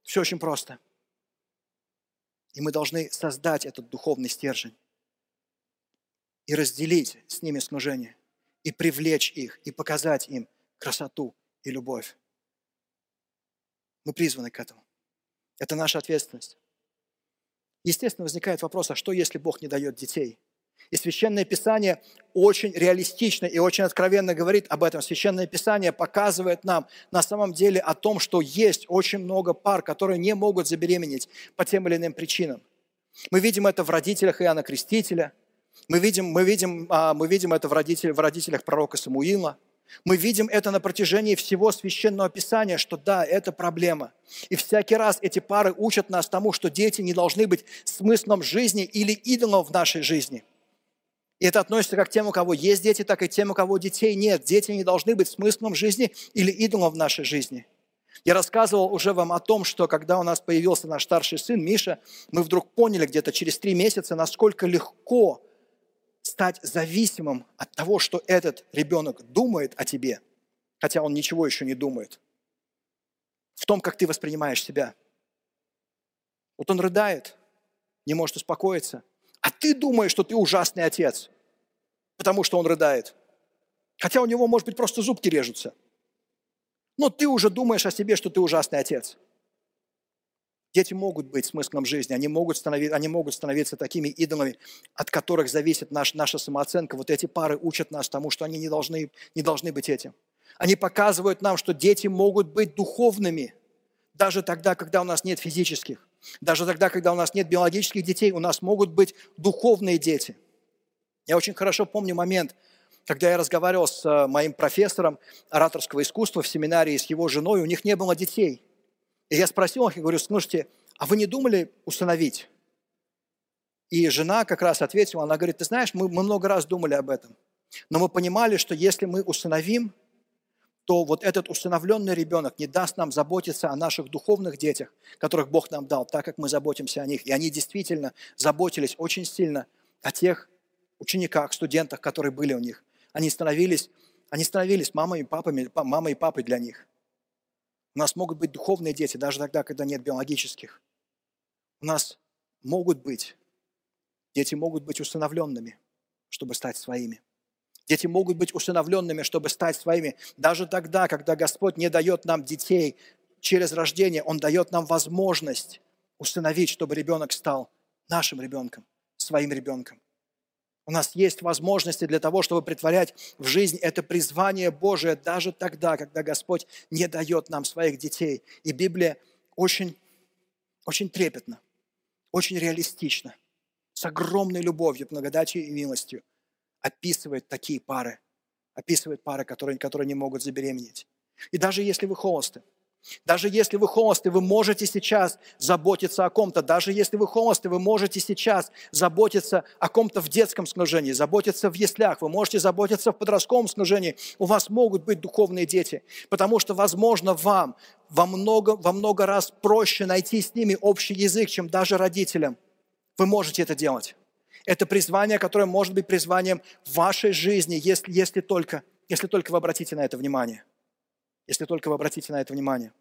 Все очень просто. И мы должны создать этот духовный стержень и разделить с ними служение, и привлечь их, и показать им красоту и любовь. Мы призваны к этому. Это наша ответственность. Естественно, возникает вопрос, а что, если Бог не дает детей? И Священное Писание очень реалистично и очень откровенно говорит об этом. Священное Писание показывает нам на самом деле о том, что есть очень много пар, которые не могут забеременеть по тем или иным причинам. Мы видим это в родителях Иоанна Крестителя, мы видим, мы видим, а, мы видим это в родителях, в родителях пророка Самуила – мы видим это на протяжении всего священного писания, что да, это проблема. И всякий раз эти пары учат нас тому, что дети не должны быть смыслом жизни или идолом в нашей жизни. И это относится как к тем, у кого есть дети, так и тем, у кого детей нет. Дети не должны быть смыслом жизни или идолом в нашей жизни. Я рассказывал уже вам о том, что когда у нас появился наш старший сын Миша, мы вдруг поняли где-то через три месяца, насколько легко стать зависимым от того, что этот ребенок думает о тебе, хотя он ничего еще не думает, в том, как ты воспринимаешь себя. Вот он рыдает, не может успокоиться, а ты думаешь, что ты ужасный отец, потому что он рыдает. Хотя у него, может быть, просто зубки режутся. Но ты уже думаешь о себе, что ты ужасный отец – Дети могут быть смыслом жизни, они могут, становиться, они могут становиться такими идолами, от которых зависит наш, наша самооценка. Вот эти пары учат нас тому, что они не должны, не должны быть этим. Они показывают нам, что дети могут быть духовными, даже тогда, когда у нас нет физических. Даже тогда, когда у нас нет биологических детей, у нас могут быть духовные дети. Я очень хорошо помню момент, когда я разговаривал с э, моим профессором ораторского искусства в семинарии с его женой, у них не было детей – и я спросил их, и говорю, слушайте, а вы не думали усыновить? И жена как раз ответила, она говорит, ты знаешь, мы, мы много раз думали об этом, но мы понимали, что если мы усыновим, то вот этот усыновленный ребенок не даст нам заботиться о наших духовных детях, которых Бог нам дал, так как мы заботимся о них. И они действительно заботились очень сильно о тех учениках, студентах, которые были у них. Они становились, они становились мамой и, папами, мамой и папой для них. У нас могут быть духовные дети, даже тогда, когда нет биологических. У нас могут быть, дети могут быть усыновленными, чтобы стать своими. Дети могут быть усыновленными, чтобы стать своими. Даже тогда, когда Господь не дает нам детей через рождение, Он дает нам возможность усыновить, чтобы ребенок стал нашим ребенком, своим ребенком. У нас есть возможности для того, чтобы притворять в жизнь это призвание Божие даже тогда, когда Господь не дает нам своих детей. И Библия очень, очень трепетно, очень реалистично, с огромной любовью, благодатью и милостью описывает такие пары, описывает пары, которые, которые не могут забеременеть. И даже если вы холосты, даже если вы холосты, вы можете сейчас заботиться о ком-то. Даже если вы холосты, вы можете сейчас заботиться о ком-то в детском служении, заботиться в яслях, вы можете заботиться в подростковом служении. У вас могут быть духовные дети, потому что, возможно, вам во много, во много раз проще найти с ними общий язык, чем даже родителям. Вы можете это делать. Это призвание, которое может быть призванием вашей жизни, если, если, только, если только вы обратите на это внимание если только вы обратите на это внимание.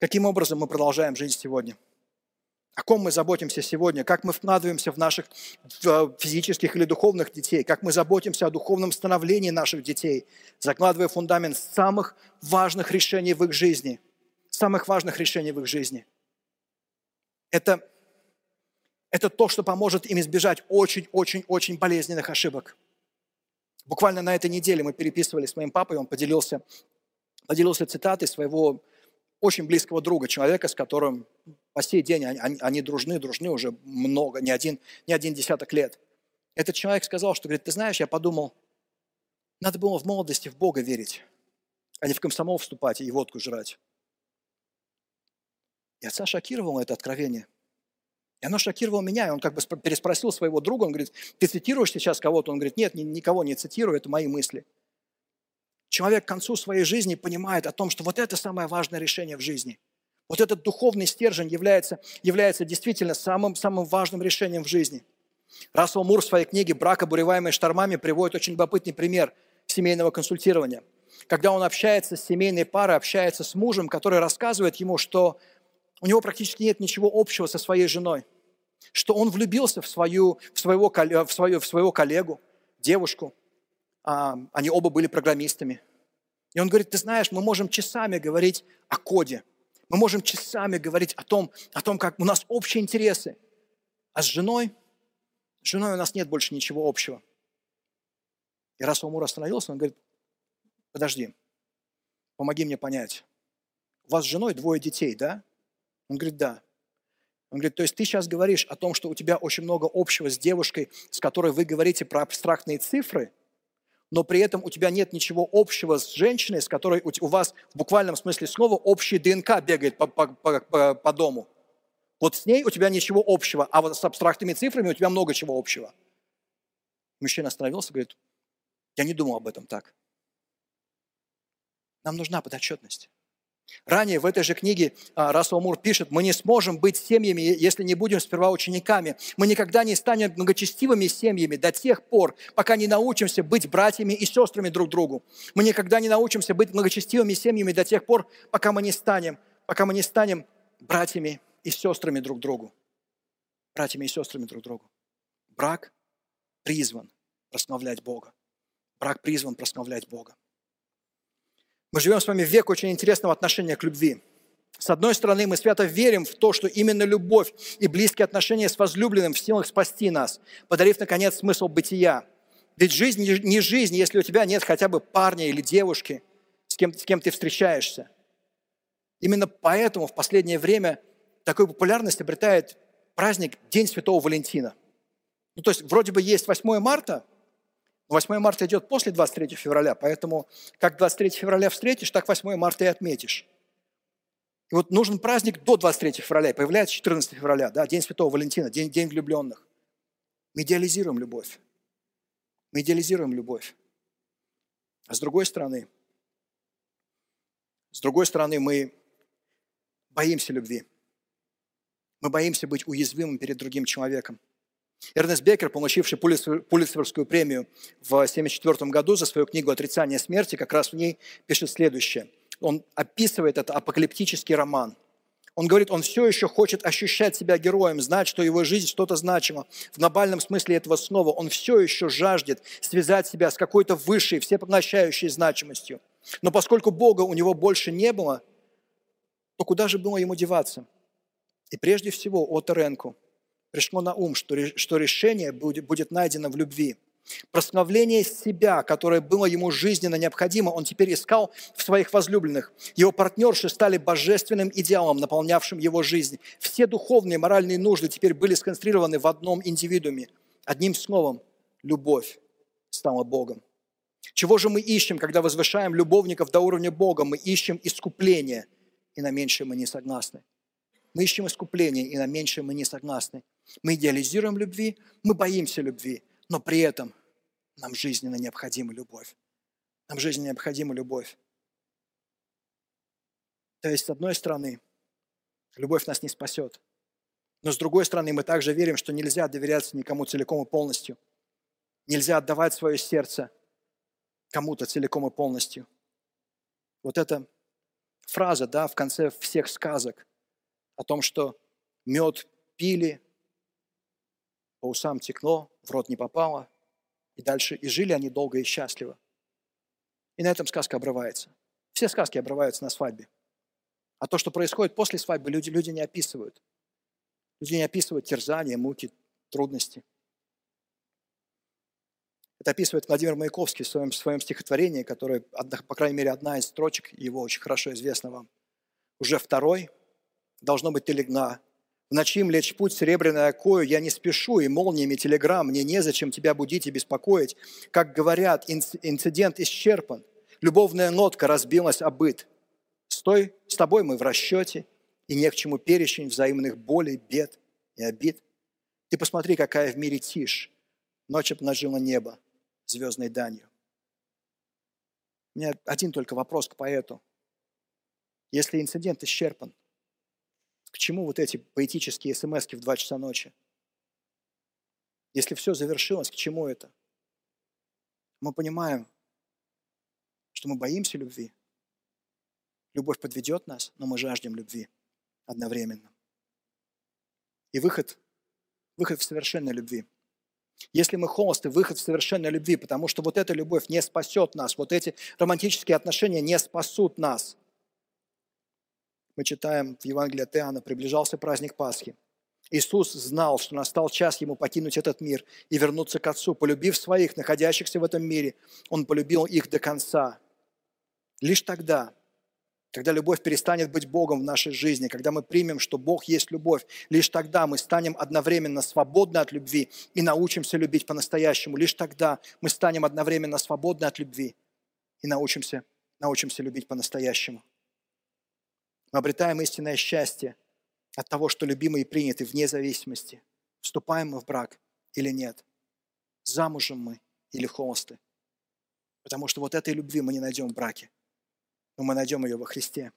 Каким образом мы продолжаем жизнь сегодня? О ком мы заботимся сегодня? Как мы вкладываемся в наших физических или духовных детей? Как мы заботимся о духовном становлении наших детей, закладывая фундамент самых важных решений в их жизни? Самых важных решений в их жизни. Это, это то, что поможет им избежать очень-очень-очень болезненных ошибок. Буквально на этой неделе мы переписывали с моим папой, он поделился поделился цитатой своего очень близкого друга, человека, с которым по сей день они, они дружны, дружны уже много, не один, не один десяток лет. Этот человек сказал, что, говорит, ты знаешь, я подумал, надо было в молодости в Бога верить, а не в комсомол вступать и водку жрать. И отца шокировало это откровение. И оно шокировало меня, и он как бы переспросил своего друга, он говорит, ты цитируешь сейчас кого-то? Он говорит, нет, никого не цитирую, это мои мысли человек к концу своей жизни понимает о том, что вот это самое важное решение в жизни. Вот этот духовный стержень является, является действительно самым, самым важным решением в жизни. Рассел Мур в своей книге «Брак, обуреваемый штормами» приводит очень любопытный пример семейного консультирования. Когда он общается с семейной парой, общается с мужем, который рассказывает ему, что у него практически нет ничего общего со своей женой – что он влюбился в, свою, в, своего, в, свою, в своего коллегу, девушку. Они оба были программистами. И он говорит, ты знаешь, мы можем часами говорить о коде. Мы можем часами говорить о том, о том, как у нас общие интересы. А с женой, с женой у нас нет больше ничего общего. И раз Амур остановился, он говорит, подожди, помоги мне понять. У вас с женой двое детей, да? Он говорит, да. Он говорит, то есть ты сейчас говоришь о том, что у тебя очень много общего с девушкой, с которой вы говорите про абстрактные цифры, но при этом у тебя нет ничего общего с женщиной, с которой у вас в буквальном смысле слова общий ДНК бегает по, по, по, по дому. Вот с ней у тебя ничего общего, а вот с абстрактными цифрами у тебя много чего общего. Мужчина остановился, говорит, я не думал об этом так. Нам нужна подотчетность. Ранее в этой же книге а, Рассел Мур пишет, мы не сможем быть семьями, если не будем сперва учениками. Мы никогда не станем многочестивыми семьями до тех пор, пока не научимся быть братьями и сестрами друг другу. Мы никогда не научимся быть многочестивыми семьями до тех пор, пока мы не станем, пока мы не станем братьями и сестрами друг другу. Братьями и сестрами друг другу. Брак призван прославлять Бога. Брак призван прославлять Бога. Мы живем с вами в век очень интересного отношения к любви. С одной стороны, мы свято верим в то, что именно любовь и близкие отношения с возлюбленным в силах спасти нас, подарив, наконец, смысл бытия. Ведь жизнь не жизнь, если у тебя нет хотя бы парня или девушки, с кем, с кем ты встречаешься. Именно поэтому в последнее время такую популярность обретает праздник День Святого Валентина. Ну, то есть вроде бы есть 8 марта, 8 марта идет после 23 февраля, поэтому как 23 февраля встретишь, так 8 марта и отметишь. И вот нужен праздник до 23 февраля, появляется 14 февраля, да, День Святого Валентина, День, день влюбленных. Мы идеализируем любовь. Мы идеализируем любовь. А с другой стороны, с другой стороны, мы боимся любви. Мы боимся быть уязвимым перед другим человеком. Эрнест Беккер, получивший Пулитцеровскую премию в 1974 году за свою книгу «Отрицание смерти», как раз в ней пишет следующее. Он описывает это апокалиптический роман. Он говорит, он все еще хочет ощущать себя героем, знать, что его жизнь что-то значимо. В глобальном смысле этого слова он все еще жаждет связать себя с какой-то высшей, всепоглощающей значимостью. Но поскольку Бога у него больше не было, то куда же было ему деваться? И прежде всего Отто Ренку – пришло на ум, что, решение будет, будет найдено в любви. Прославление себя, которое было ему жизненно необходимо, он теперь искал в своих возлюбленных. Его партнерши стали божественным идеалом, наполнявшим его жизнь. Все духовные и моральные нужды теперь были сконцентрированы в одном индивидууме. Одним словом, любовь стала Богом. Чего же мы ищем, когда возвышаем любовников до уровня Бога? Мы ищем искупление, и на меньшее мы не согласны. Мы ищем искупление, и на меньшее мы не согласны. Мы идеализируем любви, мы боимся любви, но при этом нам жизненно необходима любовь. Нам жизненно необходима любовь. То есть, с одной стороны, любовь нас не спасет. Но с другой стороны, мы также верим, что нельзя доверяться никому целиком и полностью. Нельзя отдавать свое сердце кому-то целиком и полностью. Вот эта фраза да, в конце всех сказок о том, что мед пили, по усам текло, в рот не попало, и дальше и жили они долго и счастливо. И на этом сказка обрывается. Все сказки обрываются на свадьбе. А то, что происходит после свадьбы, люди, люди не описывают. Люди не описывают терзания, муки, трудности. Это описывает Владимир Маяковский в своем, в своем стихотворении, которое, по крайней мере, одна из строчек его очень хорошо известна вам. Уже второй, должно быть, ты легна, в ночи млечь путь серебряной окою, я не спешу, и молниями телеграмм, мне незачем тебя будить и беспокоить. Как говорят, инцидент исчерпан, любовная нотка разбилась о. Стой, с тобой мы в расчете, и не к чему перечень взаимных болей, бед и обид. Ты посмотри, какая в мире тишь, ночь обнажила небо звездной данью. У меня один только вопрос к поэту. Если инцидент исчерпан, к чему вот эти поэтические смс в 2 часа ночи? Если все завершилось, к чему это? Мы понимаем, что мы боимся любви. Любовь подведет нас, но мы жаждем любви одновременно. И выход Выход в совершенной любви. Если мы холосты, выход в совершенной любви, потому что вот эта любовь не спасет нас, вот эти романтические отношения не спасут нас. Мы читаем в Евангелии от Иоанна, приближался праздник Пасхи. Иисус знал, что настал час Ему покинуть этот мир и вернуться к Отцу. Полюбив своих, находящихся в этом мире, Он полюбил их до конца. Лишь тогда когда любовь перестанет быть Богом в нашей жизни, когда мы примем, что Бог есть любовь, лишь тогда мы станем одновременно свободны от любви и научимся любить по-настоящему. Лишь тогда мы станем одновременно свободны от любви и научимся, научимся любить по-настоящему. Мы обретаем истинное счастье от того, что любимые приняты вне зависимости, вступаем мы в брак или нет, замужем мы или холосты. Потому что вот этой любви мы не найдем в браке но мы найдем ее во Христе.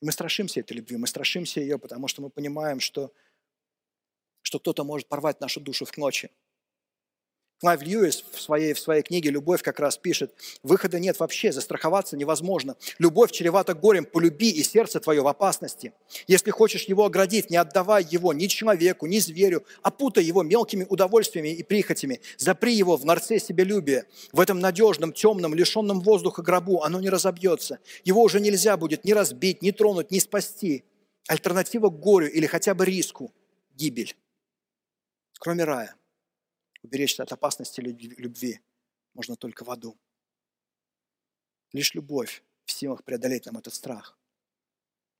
Мы страшимся этой любви, мы страшимся ее, потому что мы понимаем, что, что кто-то может порвать нашу душу в ночи. Клайв Льюис в своей, в своей книге «Любовь» как раз пишет, выхода нет вообще, застраховаться невозможно. Любовь чревата горем, полюби, и сердце твое в опасности. Если хочешь его оградить, не отдавай его ни человеку, ни зверю, опутай его мелкими удовольствиями и прихотями. Запри его в нарце себелюбия. В этом надежном, темном, лишенном воздуха гробу оно не разобьется. Его уже нельзя будет ни разбить, ни тронуть, ни спасти. Альтернатива горю или хотя бы риску – гибель. Кроме рая уберечься от опасности любви можно только в аду. Лишь любовь в силах преодолеть нам этот страх.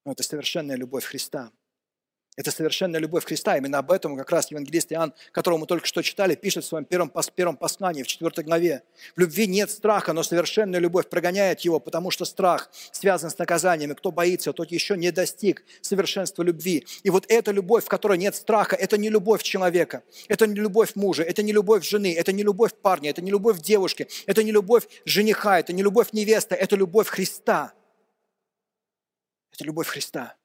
Но это совершенная любовь Христа – это совершенная любовь Христа. Именно об этом как раз евангелист Иоанн, которого мы только что читали, пишет в своем первом, первом послании, в 4 главе. В любви нет страха, но совершенная любовь прогоняет его, потому что страх связан с наказаниями. Кто боится, тот еще не достиг совершенства любви. И вот эта любовь, в которой нет страха, это не любовь человека, это не любовь мужа, это не любовь жены, это не любовь парня, это не любовь девушки, это не любовь жениха, это не любовь невесты, это любовь Христа. Это любовь Христа.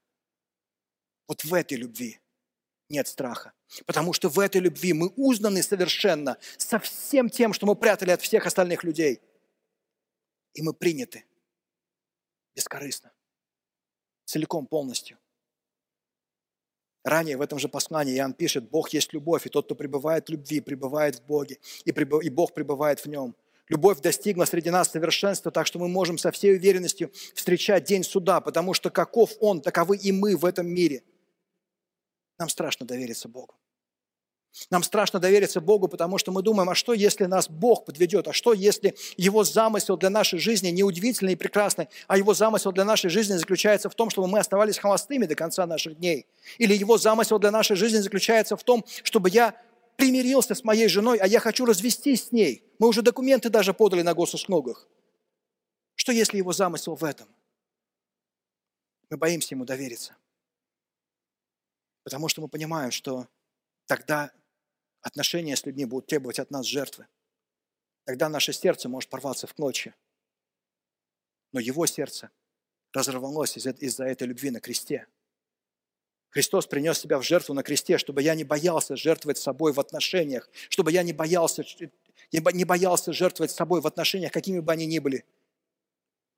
Вот в этой любви нет страха. Потому что в этой любви мы узнаны совершенно со всем тем, что мы прятали от всех остальных людей. И мы приняты бескорыстно, целиком, полностью. Ранее в этом же послании Иоанн пишет, Бог есть любовь, и тот, кто пребывает в любви, пребывает в Боге, и, пребыв... и Бог пребывает в нем. Любовь достигла среди нас совершенства, так что мы можем со всей уверенностью встречать день суда, потому что каков Он, таковы и мы в этом мире – нам страшно довериться Богу. Нам страшно довериться Богу, потому что мы думаем, а что, если нас Бог подведет? А что, если Его замысел для нашей жизни не удивительный и прекрасный, а Его замысел для нашей жизни заключается в том, чтобы мы оставались холостыми до конца наших дней? Или Его замысел для нашей жизни заключается в том, чтобы я примирился с моей женой, а я хочу развестись с ней? Мы уже документы даже подали на госуслугах. Что, если Его замысел в этом? Мы боимся Ему довериться. Потому что мы понимаем, что тогда отношения с людьми будут требовать от нас жертвы. Тогда наше сердце может порваться в клочья. Но его сердце разорвалось из-за этой любви на кресте. Христос принес себя в жертву на кресте, чтобы я не боялся жертвовать собой в отношениях, чтобы я не боялся, не боялся жертвовать собой в отношениях, какими бы они ни были.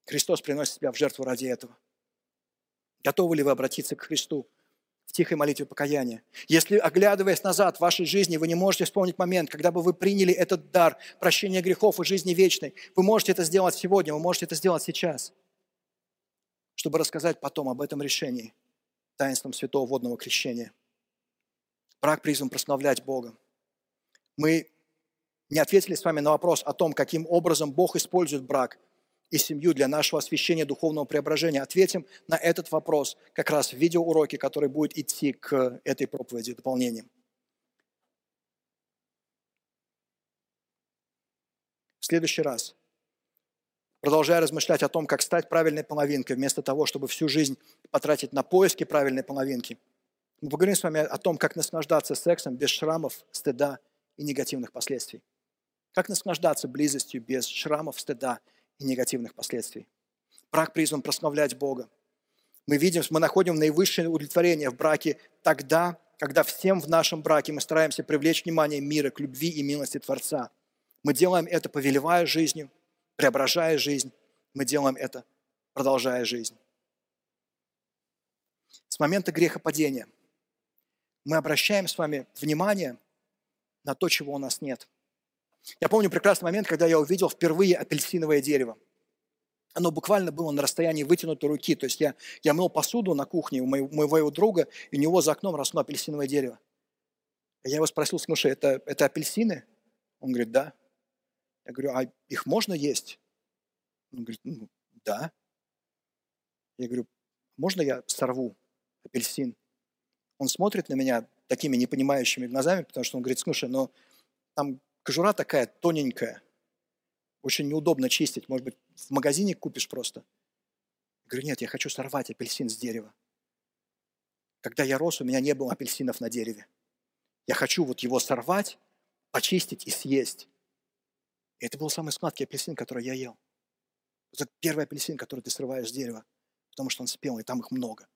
Христос приносит себя в жертву ради этого. Готовы ли вы обратиться к Христу тихой молитве покаяния. Если, оглядываясь назад в вашей жизни, вы не можете вспомнить момент, когда бы вы приняли этот дар прощения грехов и жизни вечной, вы можете это сделать сегодня, вы можете это сделать сейчас, чтобы рассказать потом об этом решении, таинством святого водного крещения. Брак призван прославлять Бога. Мы не ответили с вами на вопрос о том, каким образом Бог использует брак – и семью для нашего освящения духовного преображения? Ответим на этот вопрос как раз в видеоуроке, который будет идти к этой проповеди дополнением. В следующий раз, продолжая размышлять о том, как стать правильной половинкой, вместо того, чтобы всю жизнь потратить на поиски правильной половинки, мы поговорим с вами о том, как наслаждаться сексом без шрамов, стыда и негативных последствий. Как наслаждаться близостью без шрамов, стыда и негативных последствий. Брак призван прославлять Бога. Мы видим, мы находим наивысшее удовлетворение в браке тогда, когда всем в нашем браке мы стараемся привлечь внимание мира к любви и милости Творца. Мы делаем это, повелевая жизнью, преображая жизнь. Мы делаем это, продолжая жизнь. С момента грехопадения мы обращаем с вами внимание на то, чего у нас нет. Я помню прекрасный момент, когда я увидел впервые апельсиновое дерево. Оно буквально было на расстоянии вытянутой руки. То есть я, я мыл посуду на кухне у моего, моего друга, и у него за окном росло апельсиновое дерево. Я его спросил, слушай, это, это апельсины? Он говорит, да. Я говорю, а их можно есть? Он говорит, ну, да. Я говорю, можно я сорву апельсин? Он смотрит на меня такими непонимающими глазами, потому что он говорит, слушай, но там кожура такая тоненькая, очень неудобно чистить, может быть, в магазине купишь просто. Я говорю, нет, я хочу сорвать апельсин с дерева. Когда я рос, у меня не было апельсинов на дереве. Я хочу вот его сорвать, почистить и съесть. И это был самый сладкий апельсин, который я ел. Это первый апельсин, который ты срываешь с дерева, потому что он спелый, там их много.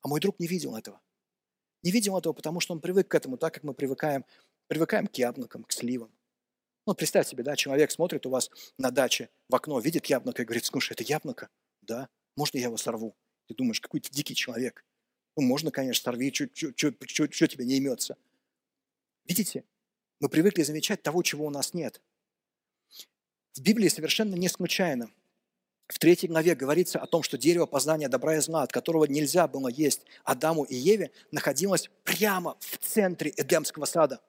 А мой друг не видел этого. Не видел этого, потому что он привык к этому, так как мы привыкаем, привыкаем к яблокам, к сливам. Ну, представь себе, да, человек смотрит у вас на даче в окно, видит яблоко и говорит, слушай, это яблоко? Да, можно я его сорву? Ты думаешь, какой то дикий человек. Ну, можно, конечно, сорви, что тебе не имется. Видите, мы привыкли замечать того, чего у нас нет. В Библии совершенно не случайно в третьей главе говорится о том, что дерево познания добра и зла, от которого нельзя было есть Адаму и Еве, находилось прямо в центре Эдемского сада.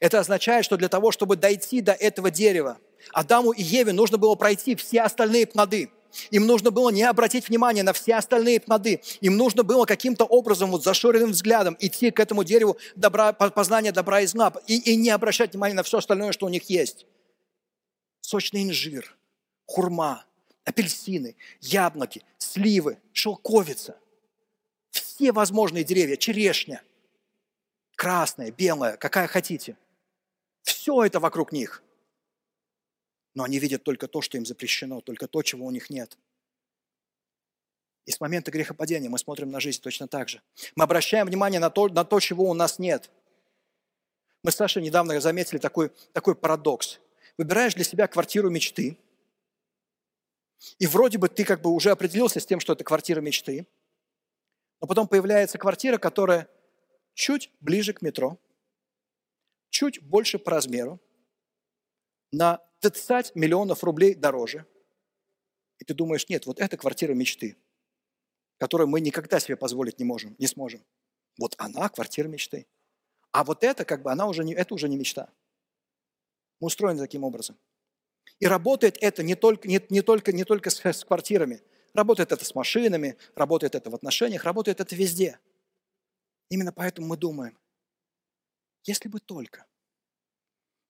Это означает, что для того, чтобы дойти до этого дерева, Адаму и Еве нужно было пройти все остальные плоды. Им нужно было не обратить внимание на все остальные плоды. Им нужно было каким-то образом, вот зашоренным взглядом, идти к этому дереву добра, познания добра и зла и, и не обращать внимания на все остальное, что у них есть. Сочный инжир, хурма, апельсины, яблоки, сливы, шелковица. Все возможные деревья, черешня, красная, белая, какая хотите. Все это вокруг них но они видят только то, что им запрещено, только то, чего у них нет. И с момента грехопадения мы смотрим на жизнь точно так же. Мы обращаем внимание на то, на то чего у нас нет. Мы с Сашей недавно заметили такой, такой парадокс. Выбираешь для себя квартиру мечты, и вроде бы ты как бы уже определился с тем, что это квартира мечты, но потом появляется квартира, которая чуть ближе к метро, чуть больше по размеру, на 30 миллионов рублей дороже. И ты думаешь, нет, вот это квартира мечты, которую мы никогда себе позволить не можем, не сможем. Вот она квартира мечты. А вот это, как бы, она уже не, это уже не мечта. Мы устроены таким образом. И работает это не только, не, не только, не только с, с квартирами. Работает это с машинами, работает это в отношениях, работает это везде. Именно поэтому мы думаем, если бы только –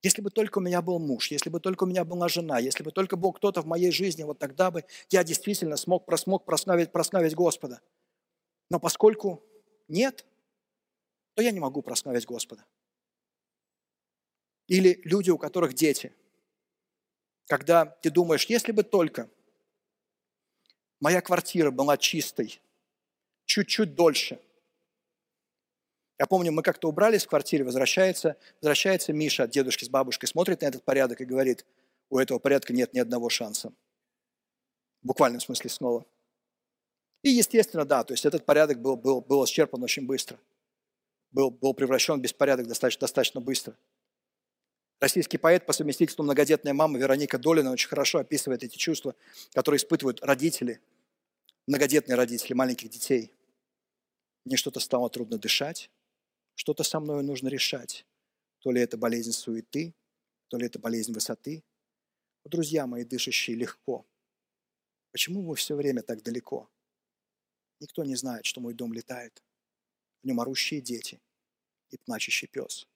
если бы только у меня был муж, если бы только у меня была жена, если бы только был кто-то в моей жизни, вот тогда бы я действительно смог, смог прославить, прославить Господа. Но поскольку нет, то я не могу прославить Господа. Или люди, у которых дети. Когда ты думаешь, если бы только моя квартира была чистой, чуть-чуть дольше, я помню, мы как-то убрались в квартире, возвращается, возвращается Миша от дедушки с бабушкой, смотрит на этот порядок и говорит, у этого порядка нет ни одного шанса. В буквальном смысле снова. И, естественно, да, то есть этот порядок был, был, был исчерпан очень быстро. Был, был превращен в беспорядок достаточно, достаточно быстро. Российский поэт по совместительству многодетная мама Вероника Долина очень хорошо описывает эти чувства, которые испытывают родители, многодетные родители маленьких детей. Мне что-то стало трудно дышать, что-то со мной нужно решать. То ли это болезнь суеты, то ли это болезнь высоты. Друзья мои, дышащие легко. Почему вы все время так далеко? Никто не знает, что мой дом летает. В нем орущие дети и плачущий пес.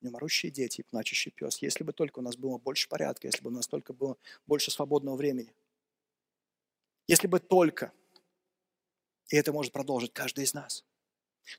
В нем орущие дети и плачущий пес. Если бы только у нас было больше порядка, если бы у нас только было больше свободного времени. Если бы только, и это может продолжить каждый из нас –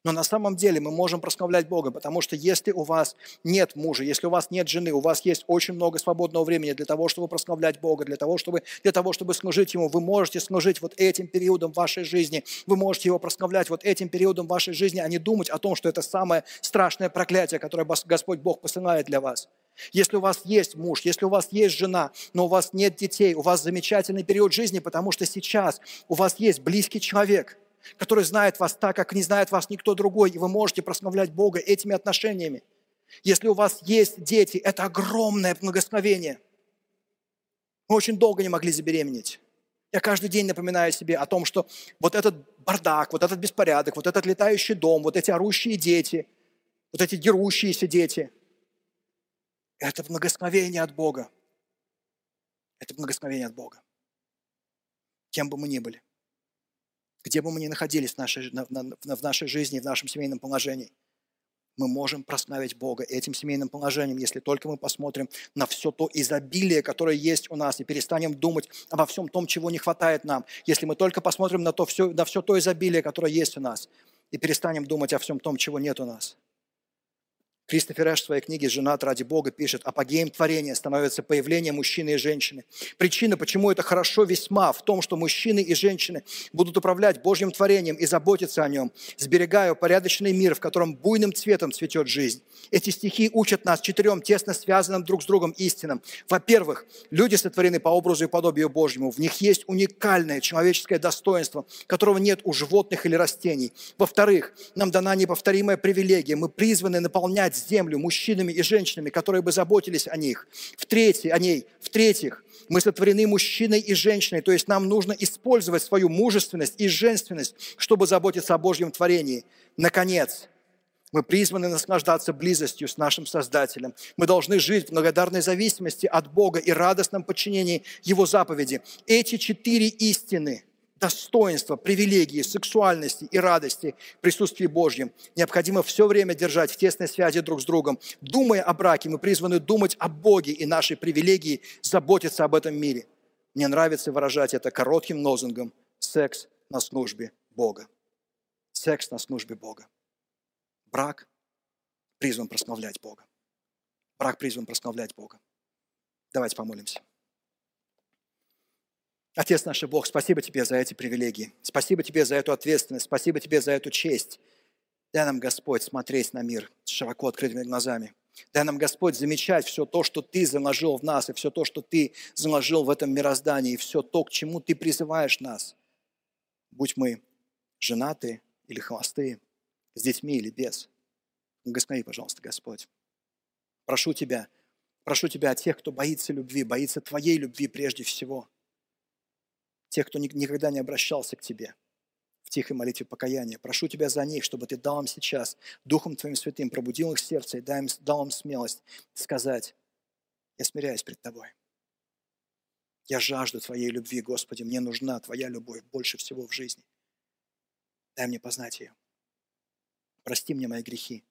но на самом деле мы можем прославлять Бога, потому что если у вас нет мужа, если у вас нет жены, у вас есть очень много свободного времени для того, чтобы прославлять Бога, для того, чтобы, для того, чтобы служить Ему, вы можете служить вот этим периодом вашей жизни, вы можете Его прославлять вот этим периодом вашей жизни, а не думать о том, что это самое страшное проклятие, которое Господь Бог посылает для вас. Если у вас есть муж, если у вас есть жена, но у вас нет детей, у вас замечательный период жизни, потому что сейчас у вас есть близкий человек – который знает вас так, как не знает вас никто другой, и вы можете прославлять Бога этими отношениями. Если у вас есть дети, это огромное благословение. Мы очень долго не могли забеременеть. Я каждый день напоминаю себе о том, что вот этот бардак, вот этот беспорядок, вот этот летающий дом, вот эти орущие дети, вот эти дерущиеся дети, это благословение от Бога. Это благословение от Бога. Кем бы мы ни были, где бы мы ни находились в нашей, на, на, в нашей жизни, в нашем семейном положении – мы можем прославить Бога этим семейным положением, если только мы посмотрим на все то изобилие, которое есть у нас, и перестанем думать обо всем том, чего не хватает нам. Если мы только посмотрим на, то все, на все то изобилие, которое есть у нас, и перестанем думать о всем том, чего нет у нас. Кристофер Эш в своей книге «Женат ради Бога» пишет, апогеем творения становится появление мужчины и женщины. Причина, почему это хорошо весьма, в том, что мужчины и женщины будут управлять Божьим творением и заботиться о нем, сберегая упорядоченный мир, в котором буйным цветом цветет жизнь. Эти стихи учат нас четырем тесно связанным друг с другом истинам. Во-первых, люди сотворены по образу и подобию Божьему. В них есть уникальное человеческое достоинство, которого нет у животных или растений. Во-вторых, нам дана неповторимая привилегия. Мы призваны наполнять землю мужчинами и женщинами, которые бы заботились о них. В-третьих, о ней. В-третьих, мы сотворены мужчиной и женщиной, то есть нам нужно использовать свою мужественность и женственность, чтобы заботиться о Божьем творении. Наконец, мы призваны наслаждаться близостью с нашим Создателем. Мы должны жить в благодарной зависимости от Бога и радостном подчинении Его заповеди. Эти четыре истины – достоинства, привилегии, сексуальности и радости присутствии Божьем необходимо все время держать в тесной связи друг с другом. Думая о браке, мы призваны думать о Боге и нашей привилегии заботиться об этом мире. Мне нравится выражать это коротким лозунгом «секс на службе Бога». Секс на службе Бога. Брак призван прославлять Бога. Брак призван прославлять Бога. Давайте помолимся. Отец наш Бог, спасибо Тебе за эти привилегии. Спасибо Тебе за эту ответственность. Спасибо Тебе за эту честь. Дай нам, Господь, смотреть на мир с широко открытыми глазами. Дай нам, Господь, замечать все то, что Ты заложил в нас, и все то, что Ты заложил в этом мироздании, и все то, к чему Ты призываешь нас. Будь мы женаты или холостые, с детьми или без. Благослови, пожалуйста, Господь. Прошу Тебя, прошу Тебя о тех, кто боится любви, боится Твоей любви прежде всего – тех, кто никогда не обращался к Тебе в тихой молитве покаяния. Прошу Тебя за них, чтобы Ты дал им сейчас, Духом Твоим Святым, пробудил их сердце и дал им, дал им смелость сказать, я смиряюсь пред Тобой. Я жажду Твоей любви, Господи, мне нужна Твоя любовь больше всего в жизни. Дай мне познать ее. Прости мне мои грехи.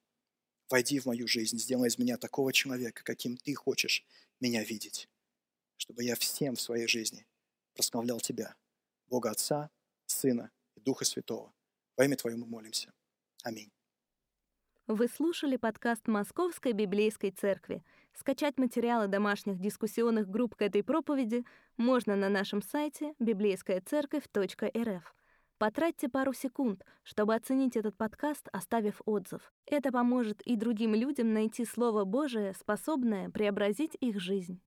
Войди в мою жизнь, сделай из меня такого человека, каким Ты хочешь меня видеть, чтобы я всем в своей жизни прославлял Тебя, Бога Отца, Сына и Духа Святого. Во имя Твое мы молимся. Аминь. Вы слушали подкаст Московской Библейской Церкви. Скачать материалы домашних дискуссионных групп к этой проповеди можно на нашем сайте библейскаяцерковь.рф. Потратьте пару секунд, чтобы оценить этот подкаст, оставив отзыв. Это поможет и другим людям найти Слово Божие, способное преобразить их жизнь.